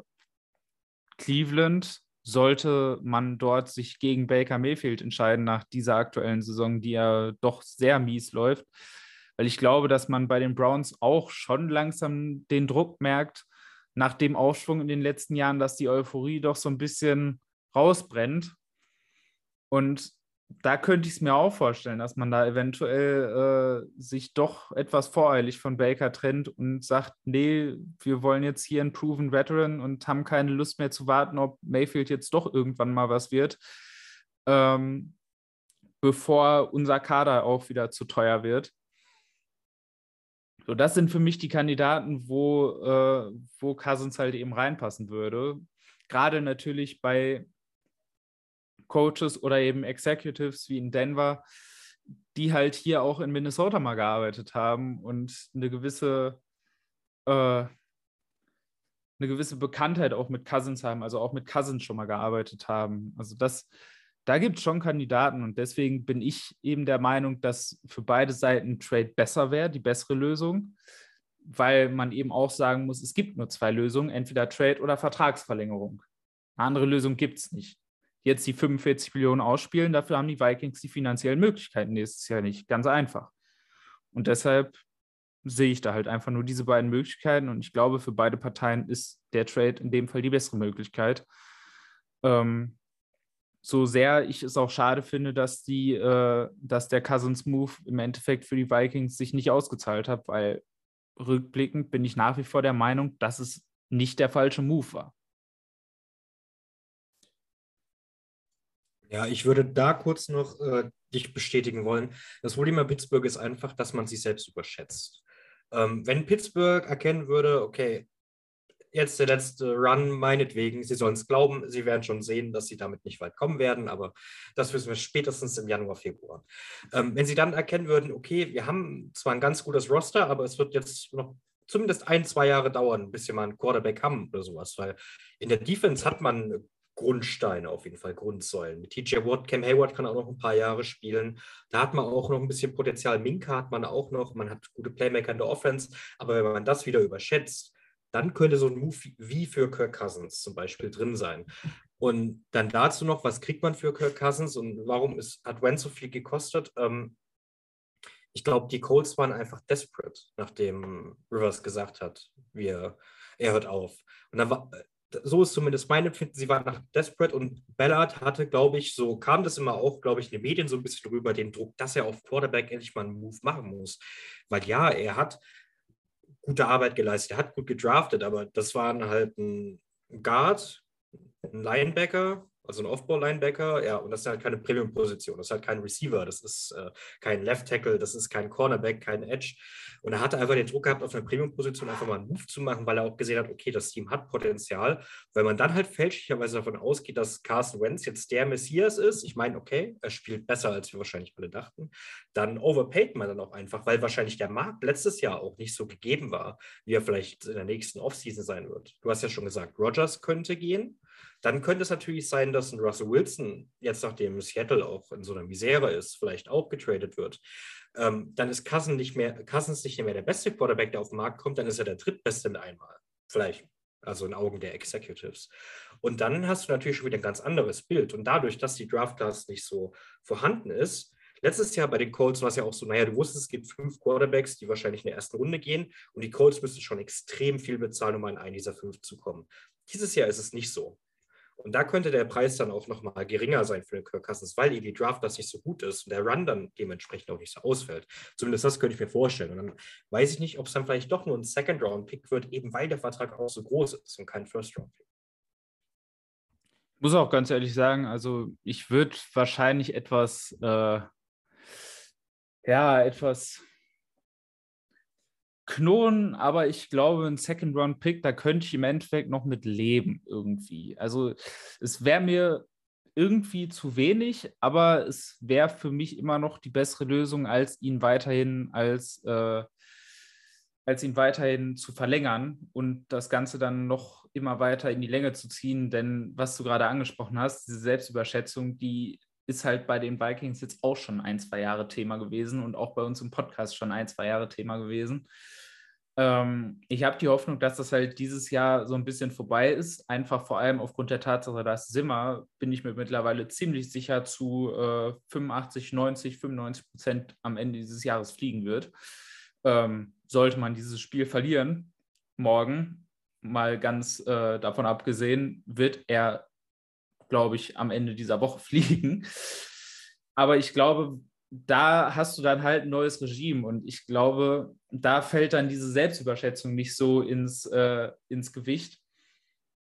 Cleveland sollte man dort sich gegen Baker Mayfield entscheiden nach dieser aktuellen Saison, die ja doch sehr mies läuft. Weil ich glaube, dass man bei den Browns auch schon langsam den Druck merkt, nach dem Aufschwung in den letzten Jahren, dass die Euphorie doch so ein bisschen rausbrennt. Und da könnte ich es mir auch vorstellen, dass man da eventuell äh, sich doch etwas voreilig von Baker trennt und sagt, nee, wir wollen jetzt hier einen proven Veteran und haben keine Lust mehr zu warten, ob Mayfield jetzt doch irgendwann mal was wird, ähm, bevor unser Kader auch wieder zu teuer wird. So, das sind für mich die Kandidaten, wo, äh, wo Cousins halt eben reinpassen würde. Gerade natürlich bei Coaches oder eben Executives wie in Denver, die halt hier auch in Minnesota mal gearbeitet haben und eine gewisse, äh, eine gewisse Bekanntheit auch mit Cousins haben, also auch mit Cousins schon mal gearbeitet haben. Also das, da gibt es schon Kandidaten und deswegen bin ich eben der Meinung, dass für beide Seiten Trade besser wäre, die bessere Lösung, weil man eben auch sagen muss, es gibt nur zwei Lösungen, entweder Trade oder Vertragsverlängerung. Eine andere Lösung gibt es nicht. Jetzt die 45 Millionen ausspielen, dafür haben die Vikings die finanziellen Möglichkeiten nächstes Jahr nicht. Ganz einfach. Und deshalb sehe ich da halt einfach nur diese beiden Möglichkeiten und ich glaube, für beide Parteien ist der Trade in dem Fall die bessere Möglichkeit. Ähm, so sehr ich es auch schade finde, dass die, äh, dass der Cousins Move im Endeffekt für die Vikings sich nicht ausgezahlt hat, weil rückblickend bin ich nach wie vor der Meinung, dass es nicht der falsche Move war. Ja, ich würde da kurz noch äh, dich bestätigen wollen. Das Problem bei Pittsburgh ist einfach, dass man sich selbst überschätzt. Ähm, wenn Pittsburgh erkennen würde, okay, jetzt der letzte Run, meinetwegen, sie sollen es glauben, sie werden schon sehen, dass sie damit nicht weit kommen werden, aber das wissen wir spätestens im Januar, Februar. Ähm, wenn sie dann erkennen würden, okay, wir haben zwar ein ganz gutes Roster, aber es wird jetzt noch zumindest ein, zwei Jahre dauern, bis wir mal einen Quarterback haben oder sowas, weil in der Defense hat man Grundsteine auf jeden Fall, Grundsäulen. Mit TJ Watt, Cam Hayward kann auch noch ein paar Jahre spielen. Da hat man auch noch ein bisschen Potenzial. Minka hat man auch noch. Man hat gute Playmaker in der Offense. Aber wenn man das wieder überschätzt, dann könnte so ein Move wie für Kirk Cousins zum Beispiel drin sein. Und dann dazu noch, was kriegt man für Kirk Cousins und warum ist, hat Wentz so viel gekostet? Ähm, ich glaube, die Colts waren einfach desperate, nachdem Rivers gesagt hat, wir, er hört auf. Und dann war, so ist zumindest mein Empfinden, sie waren nach Desperate und Ballard hatte, glaube ich, so kam das immer auch, glaube ich, in den Medien so ein bisschen drüber, den Druck, dass er auf Quarterback endlich mal einen Move machen muss. Weil ja, er hat gute Arbeit geleistet, er hat gut gedraftet, aber das waren halt ein Guard, ein Linebacker also ein Off-Ball-Linebacker, ja, und das ist halt keine Premium-Position, das ist halt kein Receiver, das ist äh, kein Left-Tackle, das ist kein Cornerback, kein Edge. Und er hatte einfach den Druck gehabt, auf einer Premium-Position einfach mal einen Move zu machen, weil er auch gesehen hat, okay, das Team hat Potenzial. Weil man dann halt fälschlicherweise davon ausgeht, dass Carson Wentz jetzt der Messias ist. Ich meine, okay, er spielt besser, als wir wahrscheinlich alle dachten. Dann overpaid man dann auch einfach, weil wahrscheinlich der Markt letztes Jahr auch nicht so gegeben war, wie er vielleicht in der nächsten Offseason sein wird. Du hast ja schon gesagt, Rogers könnte gehen. Dann könnte es natürlich sein, dass ein Russell Wilson, jetzt nachdem Seattle auch in so einer Misere ist, vielleicht auch getradet wird. Ähm, dann ist Cousins nicht, mehr, Cousins nicht mehr der beste Quarterback, der auf den Markt kommt, dann ist er der drittbeste in einmal. Vielleicht, also in Augen der Executives. Und dann hast du natürlich schon wieder ein ganz anderes Bild. Und dadurch, dass die Draft Class nicht so vorhanden ist, Letztes Jahr bei den Colts war es ja auch so, naja, du wusstest, es gibt fünf Quarterbacks, die wahrscheinlich in der ersten Runde gehen und die Colts müssten schon extrem viel bezahlen, um an einen dieser fünf zu kommen. Dieses Jahr ist es nicht so. Und da könnte der Preis dann auch nochmal geringer sein für den Kirk Cousins, weil eben die Draft das nicht so gut ist und der Run dann dementsprechend auch nicht so ausfällt. Zumindest das könnte ich mir vorstellen. Und dann weiß ich nicht, ob es dann vielleicht doch nur ein Second-Round-Pick wird, eben weil der Vertrag auch so groß ist und kein First-Round-Pick. Ich muss auch ganz ehrlich sagen, also ich würde wahrscheinlich etwas, äh, ja, etwas knurren, aber ich glaube, ein Second-Round-Pick, da könnte ich im Endeffekt noch mit leben irgendwie. Also es wäre mir irgendwie zu wenig, aber es wäre für mich immer noch die bessere Lösung, als ihn weiterhin als, äh, als ihn weiterhin zu verlängern und das Ganze dann noch immer weiter in die Länge zu ziehen. Denn was du gerade angesprochen hast, diese Selbstüberschätzung, die ist halt bei den Vikings jetzt auch schon ein, zwei Jahre Thema gewesen und auch bei uns im Podcast schon ein, zwei Jahre Thema gewesen. Ähm, ich habe die Hoffnung, dass das halt dieses Jahr so ein bisschen vorbei ist. Einfach vor allem aufgrund der Tatsache, dass Simmer, bin ich mir mittlerweile ziemlich sicher, zu äh, 85, 90, 95 Prozent am Ende dieses Jahres fliegen wird. Ähm, sollte man dieses Spiel verlieren, morgen, mal ganz äh, davon abgesehen, wird er, glaube ich, am Ende dieser Woche fliegen. Aber ich glaube, da hast du dann halt ein neues Regime und ich glaube, da fällt dann diese Selbstüberschätzung nicht so ins, äh, ins Gewicht,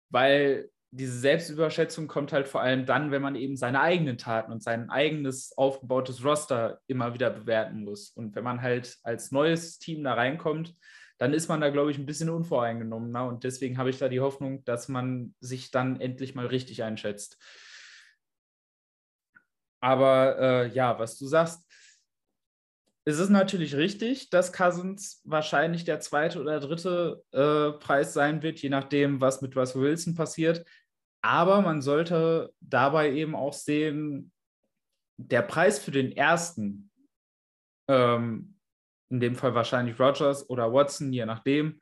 weil diese Selbstüberschätzung kommt halt vor allem dann, wenn man eben seine eigenen Taten und sein eigenes aufgebautes Roster immer wieder bewerten muss. Und wenn man halt als neues Team da reinkommt, dann ist man da, glaube ich, ein bisschen unvoreingenommener. Und deswegen habe ich da die Hoffnung, dass man sich dann endlich mal richtig einschätzt. Aber äh, ja, was du sagst, es ist natürlich richtig, dass Cousins wahrscheinlich der zweite oder dritte äh, Preis sein wird, je nachdem, was mit Russell Wilson passiert. Aber man sollte dabei eben auch sehen, der Preis für den ersten, ähm, in dem Fall wahrscheinlich Rogers oder Watson, je nachdem,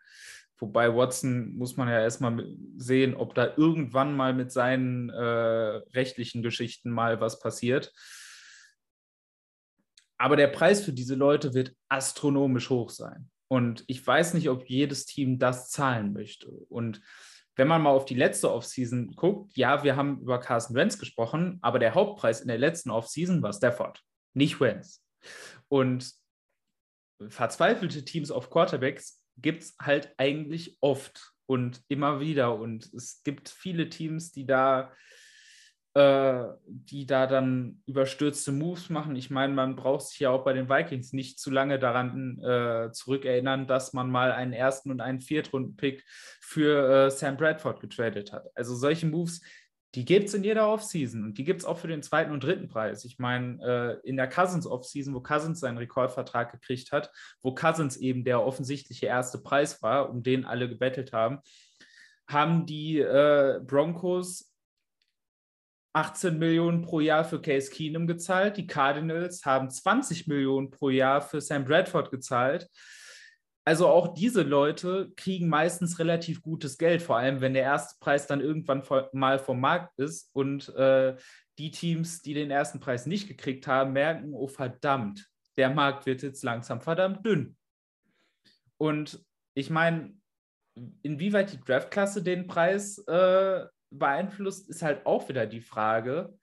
Wobei Watson muss man ja erstmal sehen, ob da irgendwann mal mit seinen äh, rechtlichen Geschichten mal was passiert. Aber der Preis für diese Leute wird astronomisch hoch sein. Und ich weiß nicht, ob jedes Team das zahlen möchte. Und wenn man mal auf die letzte Offseason guckt, ja, wir haben über Carson Wentz gesprochen, aber der Hauptpreis in der letzten Offseason war Stafford, nicht Wentz. Und verzweifelte Teams auf Quarterbacks gibt es halt eigentlich oft und immer wieder. Und es gibt viele Teams, die da, äh, die da dann überstürzte Moves machen. Ich meine, man braucht sich ja auch bei den Vikings nicht zu lange daran äh, zurückerinnern, dass man mal einen ersten und einen Viertrunden-Pick für äh, Sam Bradford getradet hat. Also solche Moves die gibt es in jeder Offseason und die gibt es auch für den zweiten und dritten Preis. Ich meine, äh, in der Cousins Offseason, wo Cousins seinen Rekordvertrag gekriegt hat, wo Cousins eben der offensichtliche erste Preis war, um den alle gebettelt haben, haben die äh, Broncos 18 Millionen pro Jahr für Case Keenum gezahlt. Die Cardinals haben 20 Millionen pro Jahr für Sam Bradford gezahlt also auch diese Leute kriegen meistens relativ gutes Geld, vor allem wenn der erste Preis dann irgendwann mal vom Markt ist und äh, die Teams, die den ersten Preis nicht gekriegt haben, merken, oh verdammt, der Markt wird jetzt langsam verdammt dünn. Und ich meine, inwieweit die Draftklasse den Preis äh, beeinflusst, ist halt auch wieder die Frage,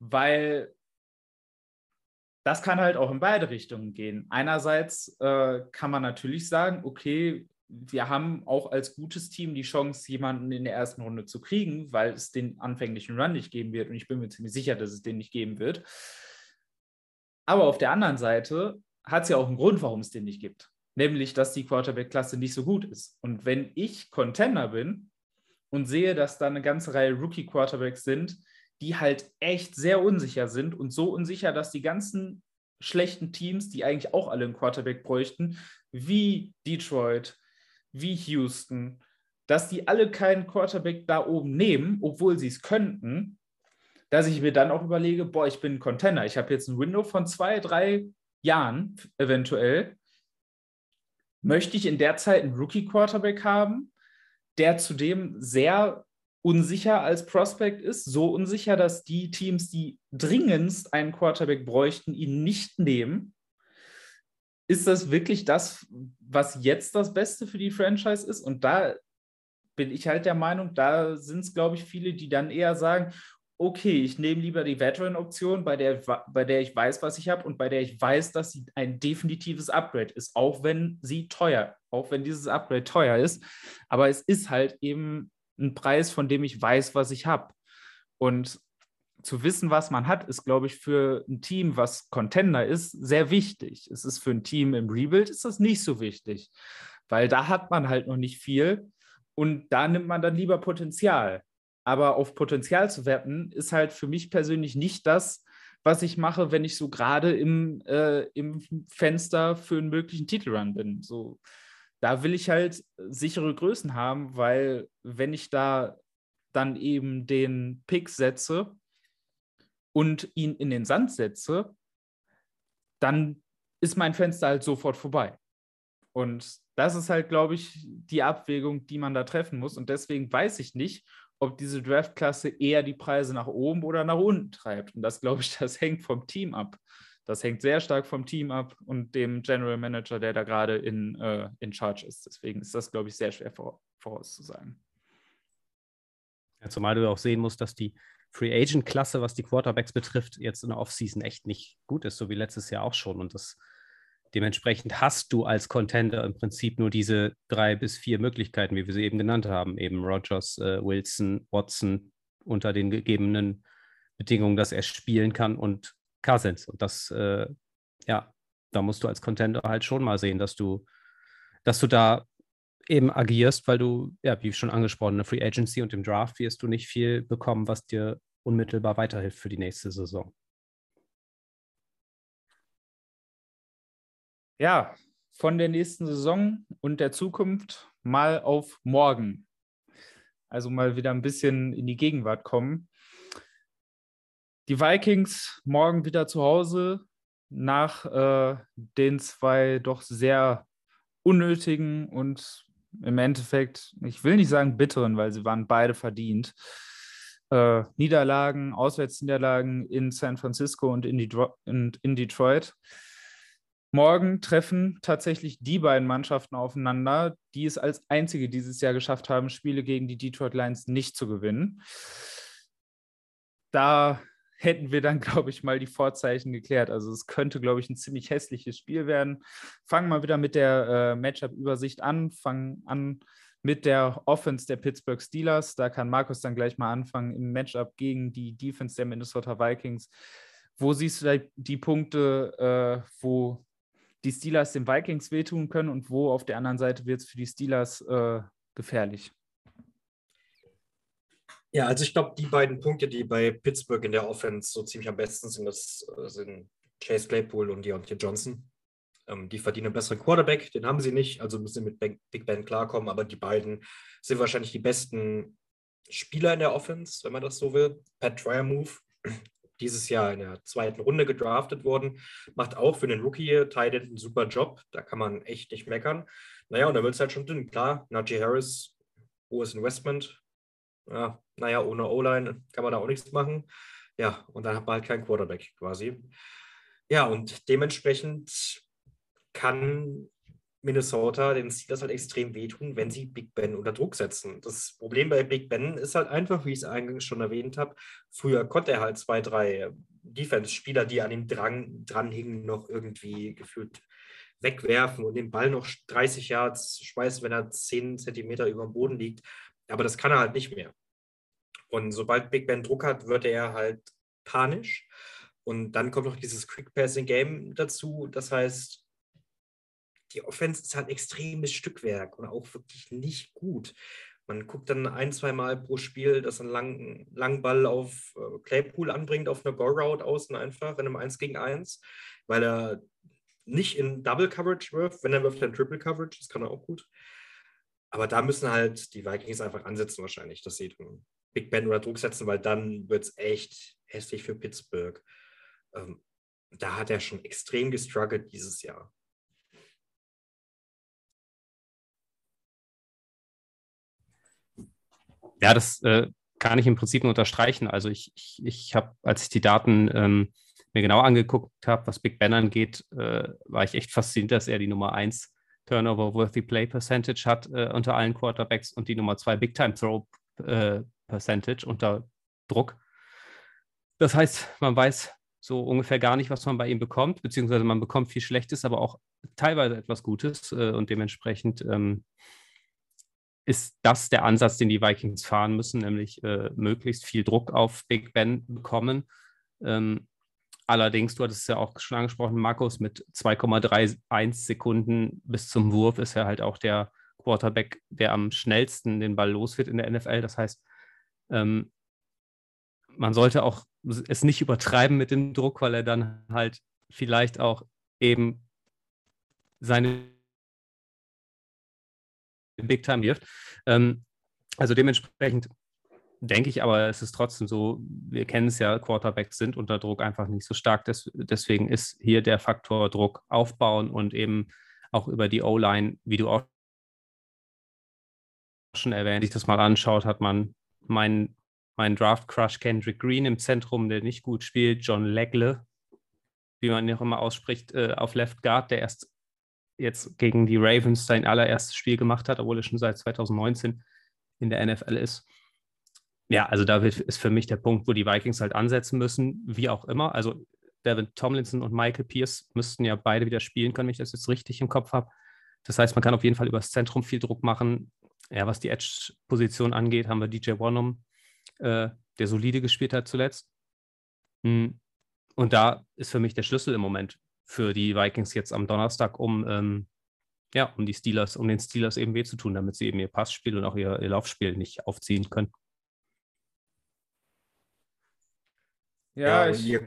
weil das kann halt auch in beide Richtungen gehen. Einerseits äh, kann man natürlich sagen, okay, wir haben auch als gutes Team die Chance, jemanden in der ersten Runde zu kriegen, weil es den anfänglichen Run nicht geben wird. Und ich bin mir ziemlich sicher, dass es den nicht geben wird. Aber auf der anderen Seite hat es ja auch einen Grund, warum es den nicht gibt. Nämlich, dass die Quarterback-Klasse nicht so gut ist. Und wenn ich Contender bin und sehe, dass da eine ganze Reihe Rookie-Quarterbacks sind, die halt echt sehr unsicher sind und so unsicher, dass die ganzen schlechten Teams, die eigentlich auch alle einen Quarterback bräuchten, wie Detroit, wie Houston, dass die alle keinen Quarterback da oben nehmen, obwohl sie es könnten, dass ich mir dann auch überlege, boah, ich bin ein Contender. Ich habe jetzt ein Window von zwei, drei Jahren eventuell. Möchte ich in der Zeit einen Rookie-Quarterback haben, der zudem sehr unsicher als Prospect ist, so unsicher, dass die Teams, die dringendst einen Quarterback bräuchten, ihn nicht nehmen. Ist das wirklich das, was jetzt das Beste für die Franchise ist? Und da bin ich halt der Meinung, da sind es, glaube ich, viele, die dann eher sagen, okay, ich nehme lieber die Veteran-Option, bei der, bei der ich weiß, was ich habe und bei der ich weiß, dass sie ein definitives Upgrade ist, auch wenn sie teuer, auch wenn dieses Upgrade teuer ist. Aber es ist halt eben ein Preis, von dem ich weiß, was ich habe. Und zu wissen, was man hat, ist, glaube ich, für ein Team, was Contender ist, sehr wichtig. Es ist für ein Team im Rebuild ist das nicht so wichtig, weil da hat man halt noch nicht viel und da nimmt man dann lieber Potenzial. Aber auf Potenzial zu wetten, ist halt für mich persönlich nicht das, was ich mache, wenn ich so gerade im, äh, im Fenster für einen möglichen Titelrun bin. So, da will ich halt sichere Größen haben, weil wenn ich da dann eben den Pick setze und ihn in den Sand setze, dann ist mein Fenster halt sofort vorbei. Und das ist halt, glaube ich, die Abwägung, die man da treffen muss. Und deswegen weiß ich nicht, ob diese Draftklasse eher die Preise nach oben oder nach unten treibt. Und das, glaube ich, das hängt vom Team ab. Das hängt sehr stark vom Team ab und dem General Manager, der da gerade in, äh, in Charge ist. Deswegen ist das, glaube ich, sehr schwer vor, vorauszusagen. Ja, zumal du auch sehen musst, dass die Free Agent-Klasse, was die Quarterbacks betrifft, jetzt in der Offseason echt nicht gut ist, so wie letztes Jahr auch schon. Und das dementsprechend hast du als Contender im Prinzip nur diese drei bis vier Möglichkeiten, wie wir sie eben genannt haben. Eben Rogers, äh, Wilson, Watson unter den gegebenen Bedingungen, dass er spielen kann und Cousins. Und das, äh, ja, da musst du als Contender halt schon mal sehen, dass du, dass du da eben agierst, weil du, ja, wie schon angesprochen, eine Free Agency und im Draft wirst du nicht viel bekommen, was dir unmittelbar weiterhilft für die nächste Saison. Ja, von der nächsten Saison und der Zukunft mal auf morgen. Also mal wieder ein bisschen in die Gegenwart kommen. Die Vikings morgen wieder zu Hause nach äh, den zwei doch sehr unnötigen und im Endeffekt, ich will nicht sagen bitteren, weil sie waren beide verdient. Äh, Niederlagen, Auswärtsniederlagen in San Francisco und in, und in Detroit. Morgen treffen tatsächlich die beiden Mannschaften aufeinander, die es als einzige dieses Jahr geschafft haben, Spiele gegen die Detroit Lions nicht zu gewinnen. Da hätten wir dann, glaube ich, mal die Vorzeichen geklärt. Also es könnte, glaube ich, ein ziemlich hässliches Spiel werden. Fangen wir wieder mit der äh, Matchup-Übersicht an. Fangen an mit der Offense der Pittsburgh Steelers. Da kann Markus dann gleich mal anfangen im Matchup gegen die Defense der Minnesota Vikings. Wo siehst du die Punkte, äh, wo die Steelers den Vikings wehtun können und wo auf der anderen Seite wird es für die Steelers äh, gefährlich? Ja, also ich glaube, die beiden Punkte, die bei Pittsburgh in der Offense so ziemlich am besten sind, das äh, sind Chase Claypool und Deontay Johnson. Ähm, die verdienen einen besseren Quarterback, den haben sie nicht, also müssen sie mit Big Ben klarkommen, aber die beiden sind wahrscheinlich die besten Spieler in der Offense, wenn man das so will. Pat Move, dieses Jahr in der zweiten Runde gedraftet worden, macht auch für den Rookie Titan einen super Job, da kann man echt nicht meckern. Naja, und da wird es halt schon dünn. Klar, Najee Harris, hohes Investment, ja, naja, ohne O-Line kann man da auch nichts machen. Ja, und dann hat man halt keinen Quarterback quasi. Ja, und dementsprechend kann Minnesota den Steelers halt extrem wehtun, wenn sie Big Ben unter Druck setzen. Das Problem bei Big Ben ist halt einfach, wie ich es eingangs schon erwähnt habe, früher konnte er halt zwei, drei Defense-Spieler, die an ihm dran, dranhingen, noch irgendwie gefühlt wegwerfen und den Ball noch 30 Yards schmeißen, wenn er 10 Zentimeter über dem Boden liegt. Aber das kann er halt nicht mehr. Und sobald Big Ben Druck hat, wird er halt panisch. Und dann kommt noch dieses Quick Passing Game dazu. Das heißt, die Offense ist halt ein extremes Stückwerk und auch wirklich nicht gut. Man guckt dann ein, zwei Mal pro Spiel, dass ein langen, langen Ball auf äh, Claypool anbringt, auf einer Go-Route außen einfach, in einem 1 gegen 1, weil er nicht in Double Coverage wirft. Wenn er wirft, dann Triple Coverage, das kann er auch gut. Aber da müssen halt die Vikings einfach ansetzen, wahrscheinlich, dass sie Big Ben unter Druck setzen, weil dann wird es echt hässlich für Pittsburgh. Ähm, da hat er schon extrem gestruggelt dieses Jahr. Ja, das äh, kann ich im Prinzip nur unterstreichen. Also ich, ich, ich habe, als ich die Daten ähm, mir genau angeguckt habe, was Big Ben angeht, äh, war ich echt fasziniert, dass er die Nummer 1 Turnover-Worthy Play Percentage hat äh, unter allen Quarterbacks und die Nummer 2 Big Time Throw äh, Percentage unter Druck. Das heißt, man weiß so ungefähr gar nicht, was man bei ihm bekommt, beziehungsweise man bekommt viel Schlechtes, aber auch teilweise etwas Gutes äh, und dementsprechend ähm, ist das der Ansatz, den die Vikings fahren müssen, nämlich äh, möglichst viel Druck auf Big Ben bekommen. Ähm, allerdings, du hattest es ja auch schon angesprochen, Markus, mit 2,31 Sekunden bis zum Wurf ist er halt auch der Quarterback, der am schnellsten den Ball los wird in der NFL. Das heißt, ähm, man sollte auch es nicht übertreiben mit dem Druck, weil er dann halt vielleicht auch eben seine Big Time wirft. Ähm, also dementsprechend denke ich aber, es ist trotzdem so, wir kennen es ja, Quarterbacks sind unter Druck einfach nicht so stark. Des, deswegen ist hier der Faktor Druck aufbauen und eben auch über die O-Line, wie du auch schon erwähnt, sich das mal anschaut, hat man meinen mein Draft-Crush Kendrick Green im Zentrum, der nicht gut spielt, John Legle, wie man ihn auch immer ausspricht, äh, auf Left Guard, der erst jetzt gegen die Ravens sein allererstes Spiel gemacht hat, obwohl er schon seit 2019 in der NFL ist. Ja, also da ist für mich der Punkt, wo die Vikings halt ansetzen müssen, wie auch immer. Also Devin Tomlinson und Michael Pierce müssten ja beide wieder spielen können, wenn ich das jetzt richtig im Kopf habe. Das heißt, man kann auf jeden Fall über das Zentrum viel Druck machen. Ja, was die Edge-Position angeht, haben wir DJ Wonnum, äh, der solide gespielt hat zuletzt. Hm. Und da ist für mich der Schlüssel im Moment für die Vikings jetzt am Donnerstag, um, ähm, ja, um die Steelers, um den Steelers eben weh zu tun, damit sie eben ihr Passspiel und auch ihr, ihr Laufspiel nicht aufziehen können. Ja, ja ich,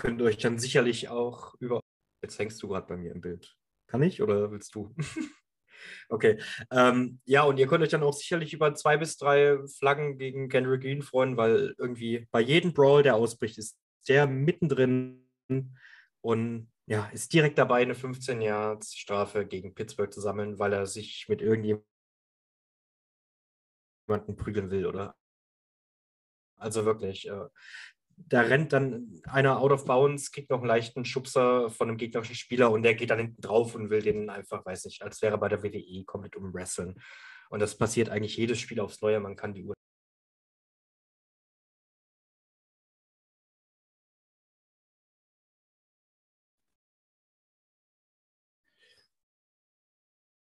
könnt euch dann sicherlich auch über. Jetzt hängst du gerade bei mir im Bild. Kann ich oder willst du? okay. Ähm, ja, und ihr könnt euch dann auch sicherlich über zwei bis drei Flaggen gegen Kendrick Green freuen, weil irgendwie bei jedem Brawl, der ausbricht, ist der mittendrin und ja, ist direkt dabei, eine 15 Jahre Strafe gegen Pittsburgh zu sammeln, weil er sich mit irgendjemandem prügeln will, oder? Also wirklich, äh, da rennt dann einer out of bounds, kriegt noch einen leichten Schubser von einem gegnerischen Spieler und der geht dann hinten drauf und will den einfach, weiß nicht, als wäre bei der WWE komplett umwresteln. Und das passiert eigentlich jedes Spiel aufs Neue. Man kann die Uhr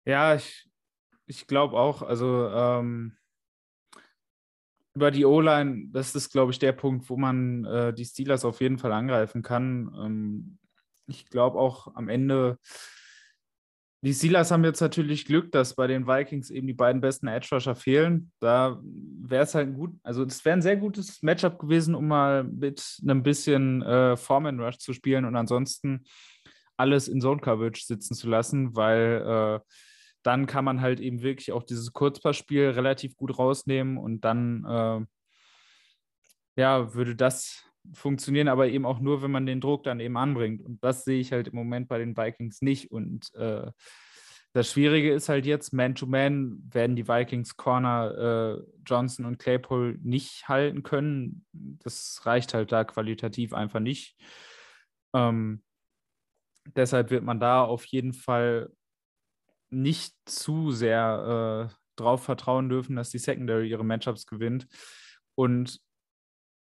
Ja, ich, ich glaube auch, also ähm, über die O-Line, das ist, glaube ich, der Punkt, wo man äh, die Steelers auf jeden Fall angreifen kann. Ähm, ich glaube auch am Ende, die Steelers haben jetzt natürlich Glück, dass bei den Vikings eben die beiden besten Edge Rusher fehlen. Da wäre es halt ein gut, also es wäre ein sehr gutes Matchup gewesen, um mal mit einem bisschen äh, Foreman Rush zu spielen und ansonsten alles in Zone Coverage sitzen zu lassen, weil äh, dann kann man halt eben wirklich auch dieses Kurzpassspiel relativ gut rausnehmen und dann äh, ja, würde das funktionieren, aber eben auch nur, wenn man den Druck dann eben anbringt. Und das sehe ich halt im Moment bei den Vikings nicht. Und äh, das Schwierige ist halt jetzt, Man-to-Man -Man werden die Vikings Corner äh, Johnson und Claypool nicht halten können. Das reicht halt da qualitativ einfach nicht. Ähm, deshalb wird man da auf jeden Fall nicht zu sehr äh, drauf vertrauen dürfen, dass die Secondary ihre Matchups gewinnt. Und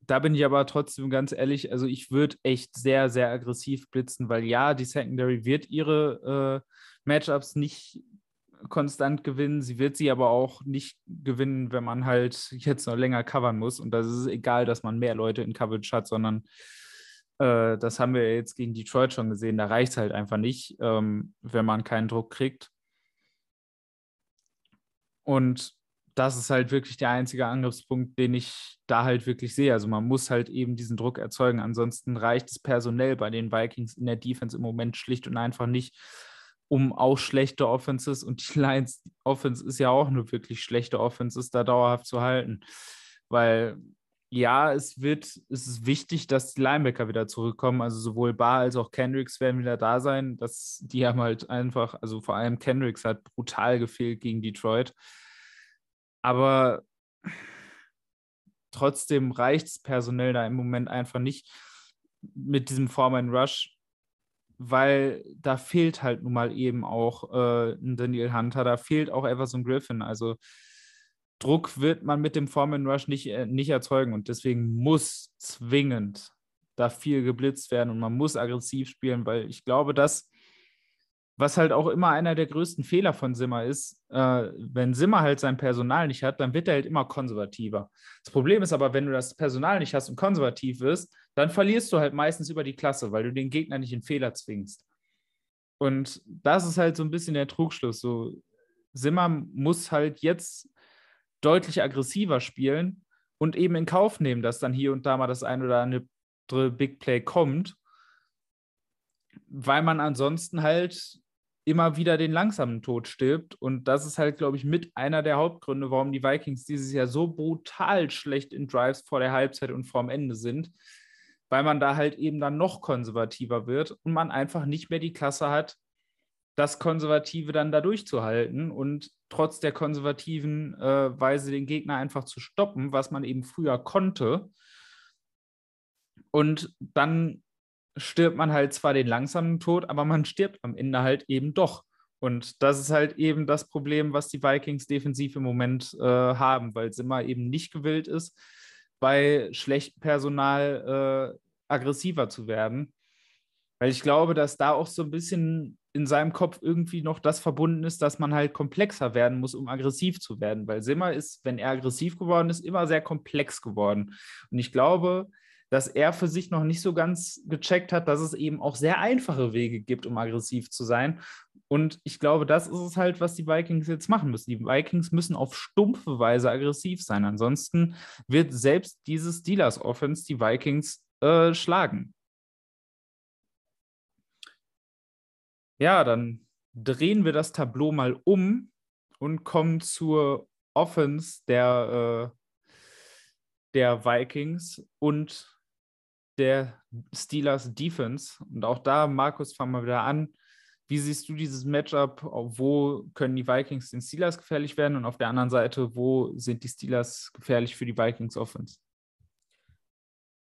da bin ich aber trotzdem ganz ehrlich, also ich würde echt sehr, sehr aggressiv blitzen, weil ja, die Secondary wird ihre äh, Matchups nicht konstant gewinnen. Sie wird sie aber auch nicht gewinnen, wenn man halt jetzt noch länger covern muss. Und das ist egal, dass man mehr Leute in Coverage hat, sondern äh, das haben wir jetzt gegen Detroit schon gesehen. Da reicht es halt einfach nicht, ähm, wenn man keinen Druck kriegt. Und das ist halt wirklich der einzige Angriffspunkt, den ich da halt wirklich sehe. Also man muss halt eben diesen Druck erzeugen. Ansonsten reicht es personell bei den Vikings in der Defense im Moment schlicht und einfach nicht, um auch schlechte Offenses und die Lions Offense ist ja auch eine wirklich schlechte Offenses da dauerhaft zu halten. Weil ja, es wird, es ist wichtig, dass die Linebacker wieder zurückkommen. Also sowohl Bar als auch Kendricks werden wieder da sein. Das, die haben halt einfach, also vor allem Kendricks hat brutal gefehlt gegen Detroit. Aber trotzdem reicht es personell da im Moment einfach nicht mit diesem Foreman Rush, weil da fehlt halt nun mal eben auch äh, ein Daniel Hunter, da fehlt auch Everson Griffin. Also Druck wird man mit dem Foreman Rush nicht, äh, nicht erzeugen und deswegen muss zwingend da viel geblitzt werden und man muss aggressiv spielen, weil ich glaube, dass was halt auch immer einer der größten Fehler von Simmer ist, äh, wenn Simmer halt sein Personal nicht hat, dann wird er halt immer konservativer. Das Problem ist aber, wenn du das Personal nicht hast und konservativ wirst, dann verlierst du halt meistens über die Klasse, weil du den Gegner nicht in Fehler zwingst. Und das ist halt so ein bisschen der Trugschluss. So, Simmer muss halt jetzt deutlich aggressiver spielen und eben in Kauf nehmen, dass dann hier und da mal das ein oder andere Big Play kommt, weil man ansonsten halt immer wieder den langsamen Tod stirbt. Und das ist halt, glaube ich, mit einer der Hauptgründe, warum die Vikings dieses Jahr so brutal schlecht in Drives vor der Halbzeit und vorm Ende sind, weil man da halt eben dann noch konservativer wird und man einfach nicht mehr die Klasse hat, das Konservative dann da durchzuhalten und trotz der konservativen äh, Weise den Gegner einfach zu stoppen, was man eben früher konnte. Und dann stirbt man halt zwar den langsamen Tod, aber man stirbt am Ende halt eben doch. Und das ist halt eben das Problem, was die Vikings defensiv im Moment äh, haben, weil Simmer eben nicht gewillt ist, bei schlechtem Personal äh, aggressiver zu werden. Weil ich glaube, dass da auch so ein bisschen in seinem Kopf irgendwie noch das verbunden ist, dass man halt komplexer werden muss, um aggressiv zu werden. Weil Simmer ist, wenn er aggressiv geworden ist, immer sehr komplex geworden. Und ich glaube, dass er für sich noch nicht so ganz gecheckt hat, dass es eben auch sehr einfache Wege gibt, um aggressiv zu sein. Und ich glaube, das ist es halt, was die Vikings jetzt machen müssen. Die Vikings müssen auf stumpfe Weise aggressiv sein. Ansonsten wird selbst dieses Steelers Offense die Vikings äh, schlagen. Ja, dann drehen wir das Tableau mal um und kommen zur Offense der, äh, der Vikings und der Steelers Defense. Und auch da, Markus, fangen wir wieder an. Wie siehst du dieses Matchup? Wo können die Vikings den Steelers gefährlich werden? Und auf der anderen Seite, wo sind die Steelers gefährlich für die Vikings Offense?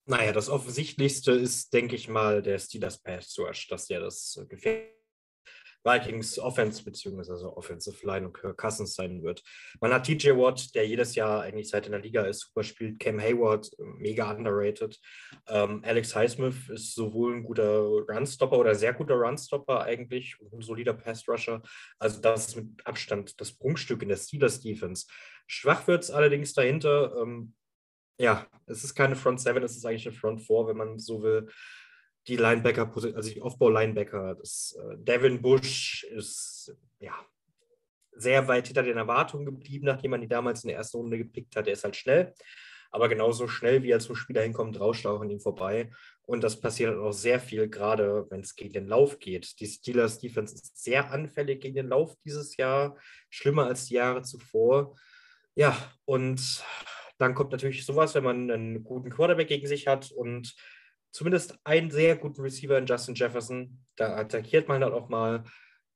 Naja, das Offensichtlichste ist, denke ich mal, der Steelers Pass Rush, dass der das gefährlich Vikings Offense beziehungsweise Offensive Line und Kirk Cousins sein wird. Man hat TJ Watt, der jedes Jahr eigentlich seit in der Liga ist, super spielt. Cam Hayward, mega underrated. Ähm, Alex Highsmith ist sowohl ein guter Runstopper oder sehr guter Runstopper eigentlich und ein solider Pass-Rusher. Also das ist mit Abstand das Prunkstück in der Steelers Defense. Schwach wird es allerdings dahinter. Ähm, ja, es ist keine Front 7, es ist eigentlich eine Front 4, wenn man so will die Linebacker, also die Aufbau-Linebacker. Äh, Devin Bush ist ja sehr weit hinter den Erwartungen geblieben, nachdem man die damals in der ersten Runde gepickt hat. Er ist halt schnell, aber genauso schnell, wie er zum Spieler hinkommt, rauscht auch an ihm vorbei. Und das passiert halt auch sehr viel, gerade wenn es gegen den Lauf geht. Die Steelers Defense ist sehr anfällig gegen den Lauf dieses Jahr, schlimmer als die Jahre zuvor. Ja, und dann kommt natürlich sowas, wenn man einen guten Quarterback gegen sich hat und zumindest einen sehr guten Receiver in Justin Jefferson. Da attackiert man dann auch mal.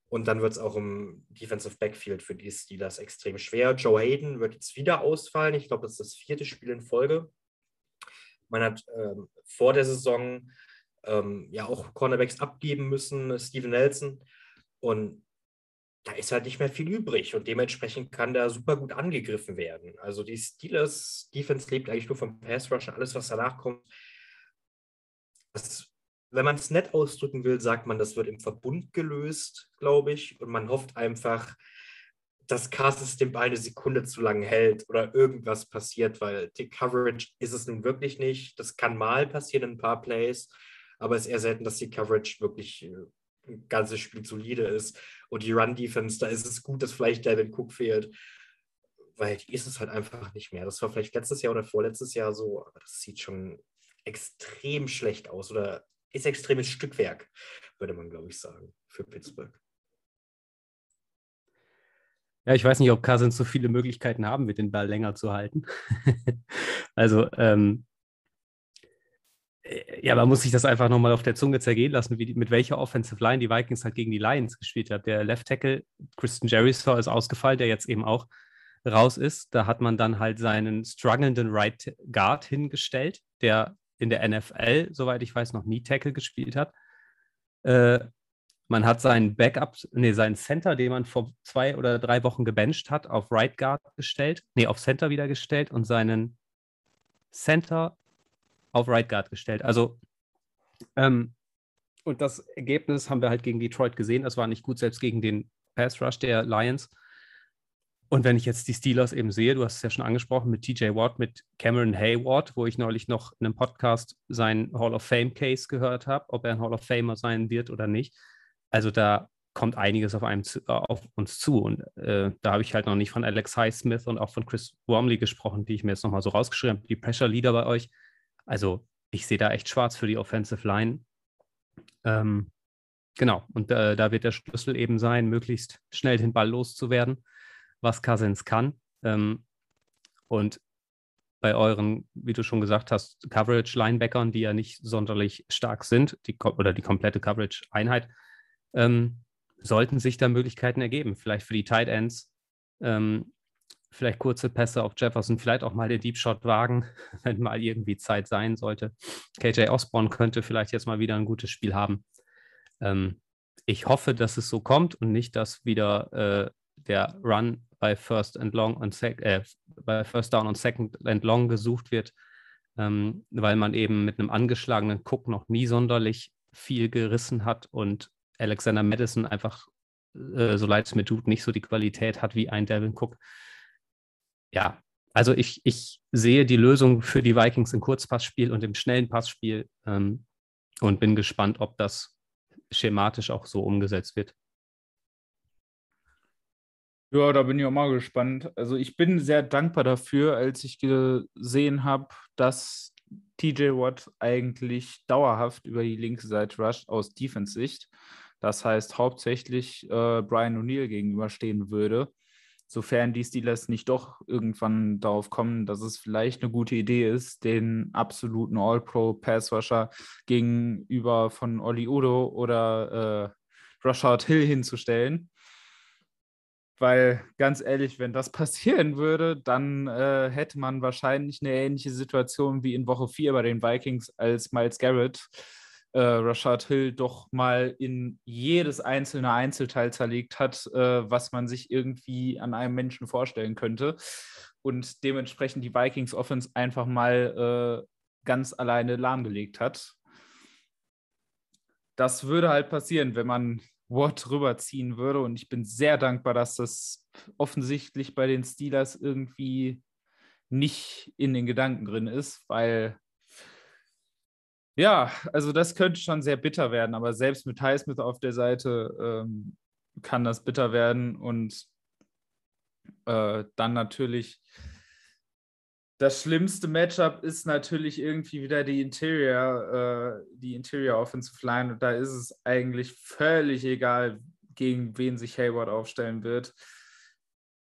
Und dann wird es auch im Defensive Backfield für die Steelers extrem schwer. Joe Hayden wird jetzt wieder ausfallen. Ich glaube, das ist das vierte Spiel in Folge. Man hat ähm, vor der Saison ähm, ja auch Cornerbacks abgeben müssen, Steven Nelson. Und da ist halt nicht mehr viel übrig und dementsprechend kann da super gut angegriffen werden. Also die Steelers Defense lebt eigentlich nur vom Pass Rush alles, was danach kommt, das, wenn man es nett ausdrücken will, sagt man, das wird im Verbund gelöst, glaube ich. Und man hofft einfach, dass Ball eine Sekunde zu lang hält oder irgendwas passiert, weil die Coverage ist es nun wirklich nicht. Das kann mal passieren in ein paar Plays, aber es ist eher selten, dass die Coverage wirklich äh, ein ganzes Spiel solide ist. Und die Run-Defense, da ist es gut, dass vielleicht David Cook fehlt, weil die ist es halt einfach nicht mehr. Das war vielleicht letztes Jahr oder vorletztes Jahr so, aber das sieht schon extrem schlecht aus oder ist extremes Stückwerk, würde man, glaube ich, sagen, für Pittsburgh. Ja, ich weiß nicht, ob Cousins so viele Möglichkeiten haben wird, den Ball länger zu halten. also, ähm, äh, ja, man muss sich das einfach nochmal auf der Zunge zergehen lassen, wie, mit welcher Offensive Line die Vikings halt gegen die Lions gespielt hat. Der Left Tackle, Christian Jericho, ist ausgefallen, der jetzt eben auch raus ist. Da hat man dann halt seinen strugglenden Right Guard hingestellt, der in der NFL, soweit ich weiß, noch nie Tackle gespielt hat. Äh, man hat seinen Backup, nee, seinen Center, den man vor zwei oder drei Wochen gebencht hat, auf Right Guard gestellt, nee, auf Center wieder gestellt und seinen Center auf Right Guard gestellt. Also, ähm, und das Ergebnis haben wir halt gegen Detroit gesehen. Das war nicht gut, selbst gegen den Pass Rush der Lions. Und wenn ich jetzt die Steelers eben sehe, du hast es ja schon angesprochen mit TJ Watt, mit Cameron Hayward, wo ich neulich noch in einem Podcast seinen Hall of Fame Case gehört habe, ob er ein Hall of Famer sein wird oder nicht. Also da kommt einiges auf, einem zu, auf uns zu. Und äh, da habe ich halt noch nicht von Alex Highsmith und auch von Chris Wormley gesprochen, die ich mir jetzt nochmal so rausgeschrieben habe, die Pressure Leader bei euch. Also ich sehe da echt schwarz für die Offensive Line. Ähm, genau, und äh, da wird der Schlüssel eben sein, möglichst schnell den Ball loszuwerden was Cousins kann. Ähm, und bei euren, wie du schon gesagt hast, Coverage-Linebackern, die ja nicht sonderlich stark sind, die, oder die komplette Coverage-Einheit, ähm, sollten sich da Möglichkeiten ergeben. Vielleicht für die Tight Ends, ähm, vielleicht kurze Pässe auf Jefferson, vielleicht auch mal den Deep Shot wagen, wenn mal irgendwie Zeit sein sollte. KJ Osborne könnte vielleicht jetzt mal wieder ein gutes Spiel haben. Ähm, ich hoffe, dass es so kommt und nicht, dass wieder äh, der Run bei First and Long und Sec äh, bei First Down und Second and Long gesucht wird, ähm, weil man eben mit einem angeschlagenen Cook noch nie sonderlich viel gerissen hat und Alexander Madison einfach, äh, so leid es mir tut, nicht so die Qualität hat wie ein Devin Cook. Ja, also ich, ich sehe die Lösung für die Vikings im Kurzpassspiel und im schnellen Passspiel ähm, und bin gespannt, ob das schematisch auch so umgesetzt wird. Ja, da bin ich auch mal gespannt. Also ich bin sehr dankbar dafür, als ich gesehen habe, dass TJ Watt eigentlich dauerhaft über die linke Seite rusht aus Defense-Sicht. Das heißt hauptsächlich äh, Brian O'Neill gegenüberstehen würde, sofern die Steelers nicht doch irgendwann darauf kommen, dass es vielleicht eine gute Idee ist, den absoluten All-Pro-Pass-Rusher gegenüber von Oli Udo oder äh, Rashad Hill hinzustellen. Weil ganz ehrlich, wenn das passieren würde, dann äh, hätte man wahrscheinlich eine ähnliche Situation wie in Woche 4 bei den Vikings, als Miles Garrett äh, Rashad Hill doch mal in jedes einzelne Einzelteil zerlegt hat, äh, was man sich irgendwie an einem Menschen vorstellen könnte. Und dementsprechend die Vikings Offense einfach mal äh, ganz alleine lahmgelegt hat. Das würde halt passieren, wenn man Watt rüberziehen würde. Und ich bin sehr dankbar, dass das offensichtlich bei den Steelers irgendwie nicht in den Gedanken drin ist, weil ja, also das könnte schon sehr bitter werden, aber selbst mit Highsmith auf der Seite ähm, kann das bitter werden und äh, dann natürlich das schlimmste Matchup ist natürlich irgendwie wieder die Interior, äh, die Interior Offensive Line und da ist es eigentlich völlig egal, gegen wen sich Hayward aufstellen wird.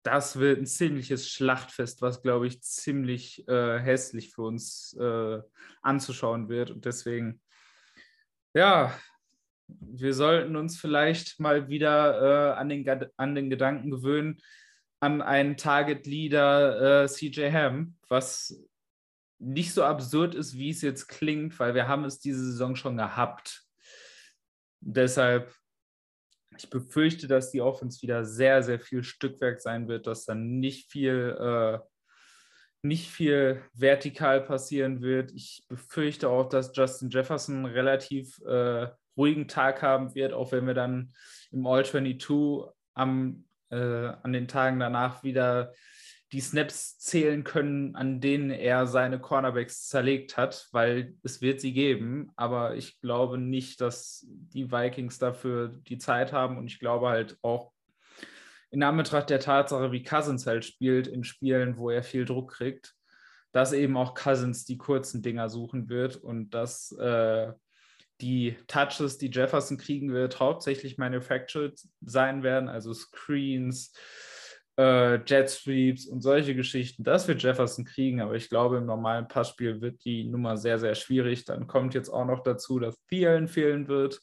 Das wird ein ziemliches Schlachtfest, was, glaube ich, ziemlich äh, hässlich für uns äh, anzuschauen wird. Und deswegen, ja, wir sollten uns vielleicht mal wieder äh, an, den, an den Gedanken gewöhnen, an einen Target Leader äh, CJ Ham, was nicht so absurd ist, wie es jetzt klingt, weil wir haben es diese Saison schon gehabt. Deshalb, ich befürchte, dass die Offense wieder sehr, sehr viel Stückwerk sein wird, dass dann nicht viel, äh, nicht viel vertikal passieren wird. Ich befürchte auch, dass Justin Jefferson relativ äh, ruhigen Tag haben wird, auch wenn wir dann im All-22 am an den Tagen danach wieder die Snaps zählen können, an denen er seine Cornerbacks zerlegt hat, weil es wird sie geben, aber ich glaube nicht, dass die Vikings dafür die Zeit haben. Und ich glaube halt auch in Anbetracht der Tatsache, wie Cousins halt spielt in Spielen, wo er viel Druck kriegt, dass eben auch Cousins die kurzen Dinger suchen wird und dass äh, die Touches, die Jefferson kriegen wird, hauptsächlich manufactured sein werden, also Screens, äh, Jet Sweeps und solche Geschichten. Das wird Jefferson kriegen, aber ich glaube, im normalen Passspiel wird die Nummer sehr, sehr schwierig. Dann kommt jetzt auch noch dazu, dass Thielen fehlen wird.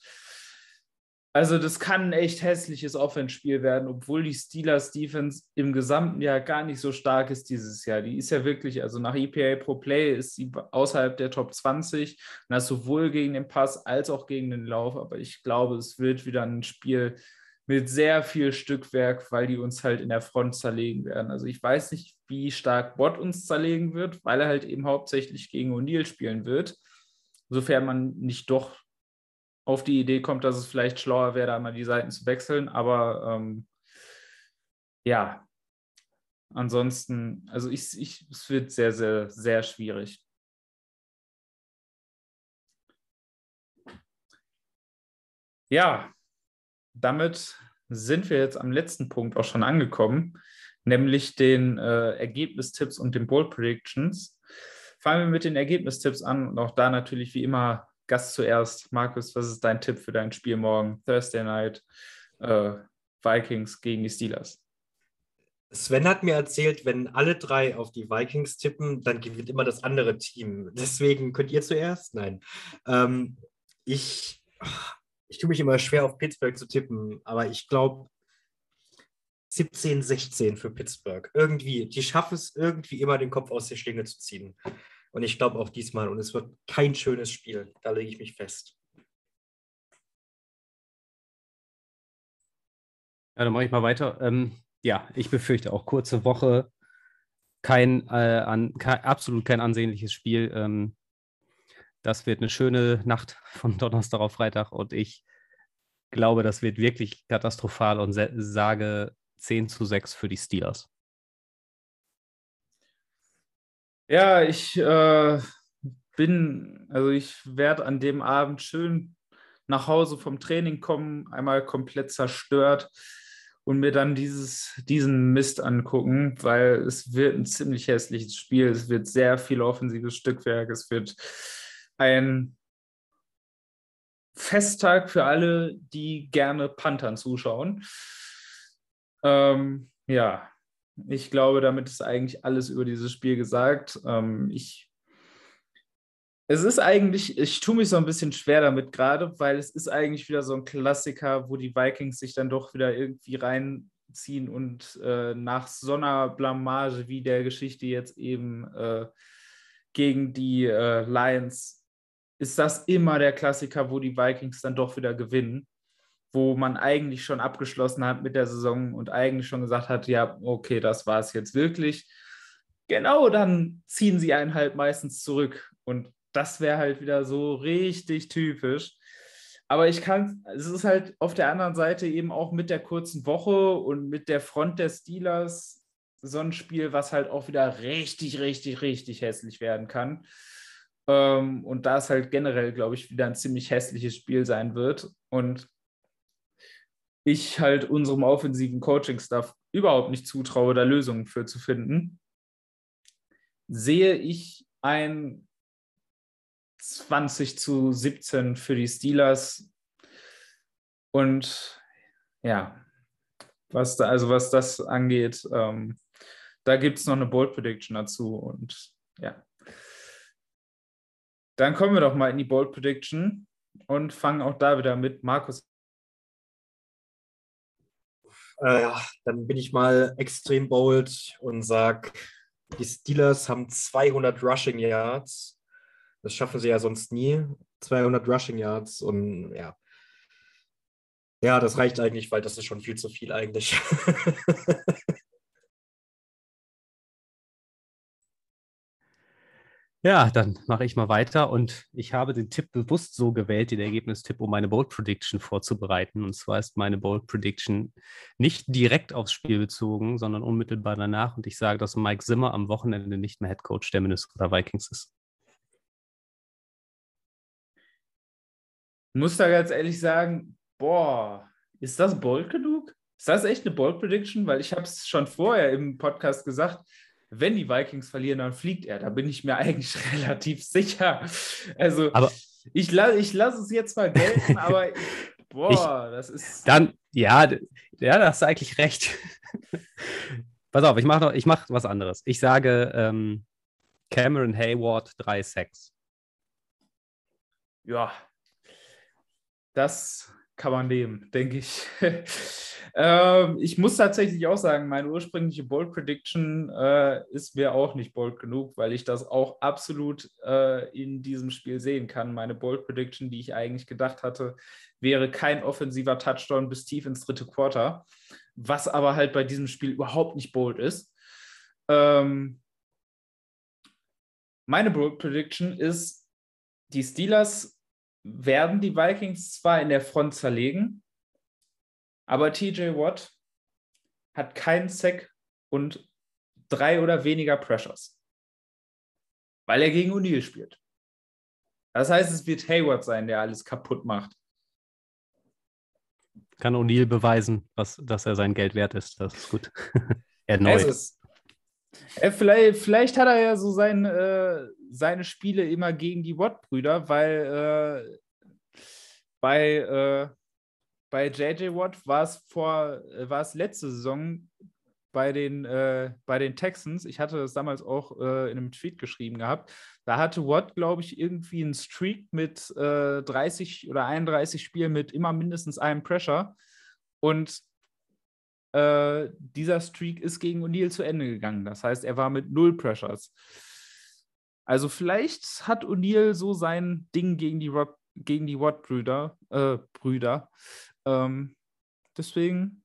Also das kann ein echt hässliches Offenspiel werden, obwohl die Steelers Defense im gesamten Jahr gar nicht so stark ist dieses Jahr. Die ist ja wirklich, also nach EPA pro Play ist sie außerhalb der Top 20 und das sowohl gegen den Pass als auch gegen den Lauf. Aber ich glaube, es wird wieder ein Spiel mit sehr viel Stückwerk, weil die uns halt in der Front zerlegen werden. Also ich weiß nicht, wie stark Bot uns zerlegen wird, weil er halt eben hauptsächlich gegen O'Neill spielen wird. Sofern man nicht doch auf die Idee kommt, dass es vielleicht schlauer wäre, da mal die Seiten zu wechseln. Aber ähm, ja, ansonsten, also ich, ich, es wird sehr, sehr, sehr schwierig. Ja, damit sind wir jetzt am letzten Punkt auch schon angekommen, nämlich den äh, Ergebnistipps und den Bold Predictions. Fangen wir mit den Ergebnistipps an und auch da natürlich wie immer Gast zuerst. Markus, was ist dein Tipp für dein Spiel morgen? Thursday Night, äh, Vikings gegen die Steelers. Sven hat mir erzählt, wenn alle drei auf die Vikings tippen, dann gewinnt immer das andere Team. Deswegen könnt ihr zuerst? Nein. Ähm, ich, ich tue mich immer schwer auf Pittsburgh zu tippen, aber ich glaube 17, 16 für Pittsburgh. Irgendwie, die schaffen es irgendwie immer den Kopf aus der Schlinge zu ziehen. Und ich glaube auch diesmal. Und es wird kein schönes Spiel. Da lege ich mich fest. Ja, dann mache ich mal weiter. Ähm, ja, ich befürchte auch kurze Woche. Kein, äh, an, kein absolut kein ansehnliches Spiel. Ähm, das wird eine schöne Nacht von Donnerstag auf Freitag und ich glaube, das wird wirklich katastrophal und sage 10 zu 6 für die Steelers. Ja, ich äh, bin, also ich werde an dem Abend schön nach Hause vom Training kommen, einmal komplett zerstört und mir dann dieses, diesen Mist angucken, weil es wird ein ziemlich hässliches Spiel. Es wird sehr viel offensives Stückwerk. Es wird ein Festtag für alle, die gerne Panthern zuschauen. Ähm, ja, ich glaube, damit ist eigentlich alles über dieses Spiel gesagt. Ähm, ich, es ist eigentlich, ich tue mich so ein bisschen schwer damit gerade, weil es ist eigentlich wieder so ein Klassiker, wo die Vikings sich dann doch wieder irgendwie reinziehen und äh, nach so einer Blamage wie der Geschichte jetzt eben äh, gegen die äh, Lions ist das immer der Klassiker, wo die Vikings dann doch wieder gewinnen wo man eigentlich schon abgeschlossen hat mit der Saison und eigentlich schon gesagt hat, ja, okay, das war es jetzt wirklich. Genau, dann ziehen sie einen halt meistens zurück. Und das wäre halt wieder so richtig typisch. Aber ich kann, es ist halt auf der anderen Seite eben auch mit der kurzen Woche und mit der Front der Steelers so ein Spiel, was halt auch wieder richtig, richtig, richtig hässlich werden kann. Ähm, und da es halt generell, glaube ich, wieder ein ziemlich hässliches Spiel sein wird. Und ich halt unserem offensiven Coaching-Staff überhaupt nicht zutraue, da Lösungen für zu finden, sehe ich ein 20 zu 17 für die Steelers. Und ja, was da, also was das angeht, ähm, da gibt es noch eine Bold Prediction dazu. Und ja. Dann kommen wir doch mal in die Bold Prediction und fangen auch da wieder mit Markus äh, dann bin ich mal extrem bold und sage, die Steelers haben 200 Rushing Yards. Das schaffen sie ja sonst nie. 200 Rushing Yards und ja. Ja, das reicht eigentlich, weil das ist schon viel zu viel eigentlich. Ja, dann mache ich mal weiter und ich habe den Tipp bewusst so gewählt, den Ergebnistipp, um meine Bold Prediction vorzubereiten. Und zwar ist meine Bold Prediction nicht direkt aufs Spiel bezogen, sondern unmittelbar danach. Und ich sage, dass Mike Zimmer am Wochenende nicht mehr Head Coach der Minnesota Vikings ist. Ich muss da ganz ehrlich sagen, boah, ist das bold genug? Ist das echt eine Bold Prediction? Weil ich habe es schon vorher im Podcast gesagt, wenn die Vikings verlieren, dann fliegt er. Da bin ich mir eigentlich relativ sicher. Also aber ich, la ich lasse es jetzt mal gelten, aber boah, ich, das ist. Dann, ja, ja, da hast du eigentlich recht. Pass auf, ich mache mach was anderes. Ich sage ähm, Cameron Hayward 3 Sacks. Ja, das kann man nehmen, denke ich. ähm, ich muss tatsächlich auch sagen, meine ursprüngliche Bold Prediction äh, ist mir auch nicht bold genug, weil ich das auch absolut äh, in diesem Spiel sehen kann. Meine Bold Prediction, die ich eigentlich gedacht hatte, wäre kein offensiver Touchdown bis tief ins dritte Quarter, was aber halt bei diesem Spiel überhaupt nicht bold ist. Ähm, meine Bold Prediction ist, die Steelers werden die Vikings zwar in der Front zerlegen, aber TJ Watt hat keinen Sack und drei oder weniger Pressures, weil er gegen O'Neill spielt. Das heißt, es wird Hayward sein, der alles kaputt macht. Kann O'Neill beweisen, was, dass er sein Geld wert ist. Das ist gut. Erneut. Ist, äh, vielleicht, vielleicht, hat er ja so sein, äh, seine Spiele immer gegen die Watt-Brüder, weil äh, bei, äh, bei JJ Watt war es vor, war es letzte Saison bei den, äh, bei den Texans, ich hatte das damals auch äh, in einem Tweet geschrieben gehabt, da hatte Watt, glaube ich, irgendwie einen Streak mit äh, 30 oder 31 Spielen mit immer mindestens einem Pressure. Und äh, dieser Streak ist gegen O'Neill zu Ende gegangen. Das heißt, er war mit null Pressures. Also vielleicht hat O'Neill so sein Ding gegen die, gegen die Watt-Brüder. Äh, Brüder. Ähm, deswegen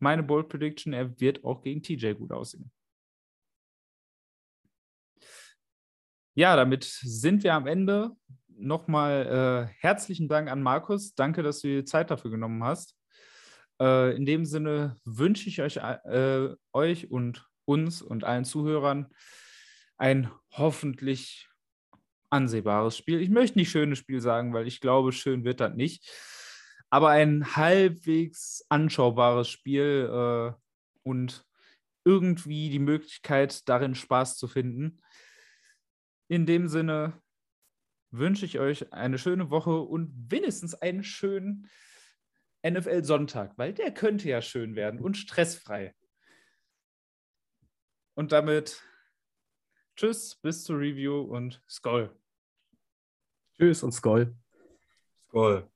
meine Bold Prediction, er wird auch gegen TJ gut aussehen. Ja, damit sind wir am Ende. Nochmal äh, herzlichen Dank an Markus. Danke, dass du dir Zeit dafür genommen hast. Äh, in dem Sinne wünsche ich euch, äh, euch und uns und allen Zuhörern ein hoffentlich ansehbares Spiel. Ich möchte nicht schönes Spiel sagen, weil ich glaube, schön wird das nicht. Aber ein halbwegs anschaubares Spiel äh, und irgendwie die Möglichkeit, darin Spaß zu finden. In dem Sinne, wünsche ich euch eine schöne Woche und wenigstens einen schönen NFL Sonntag, weil der könnte ja schön werden und stressfrei. Und damit tschüss, bis zur Review und Skoll. Tschüss und Skoll. Skoll.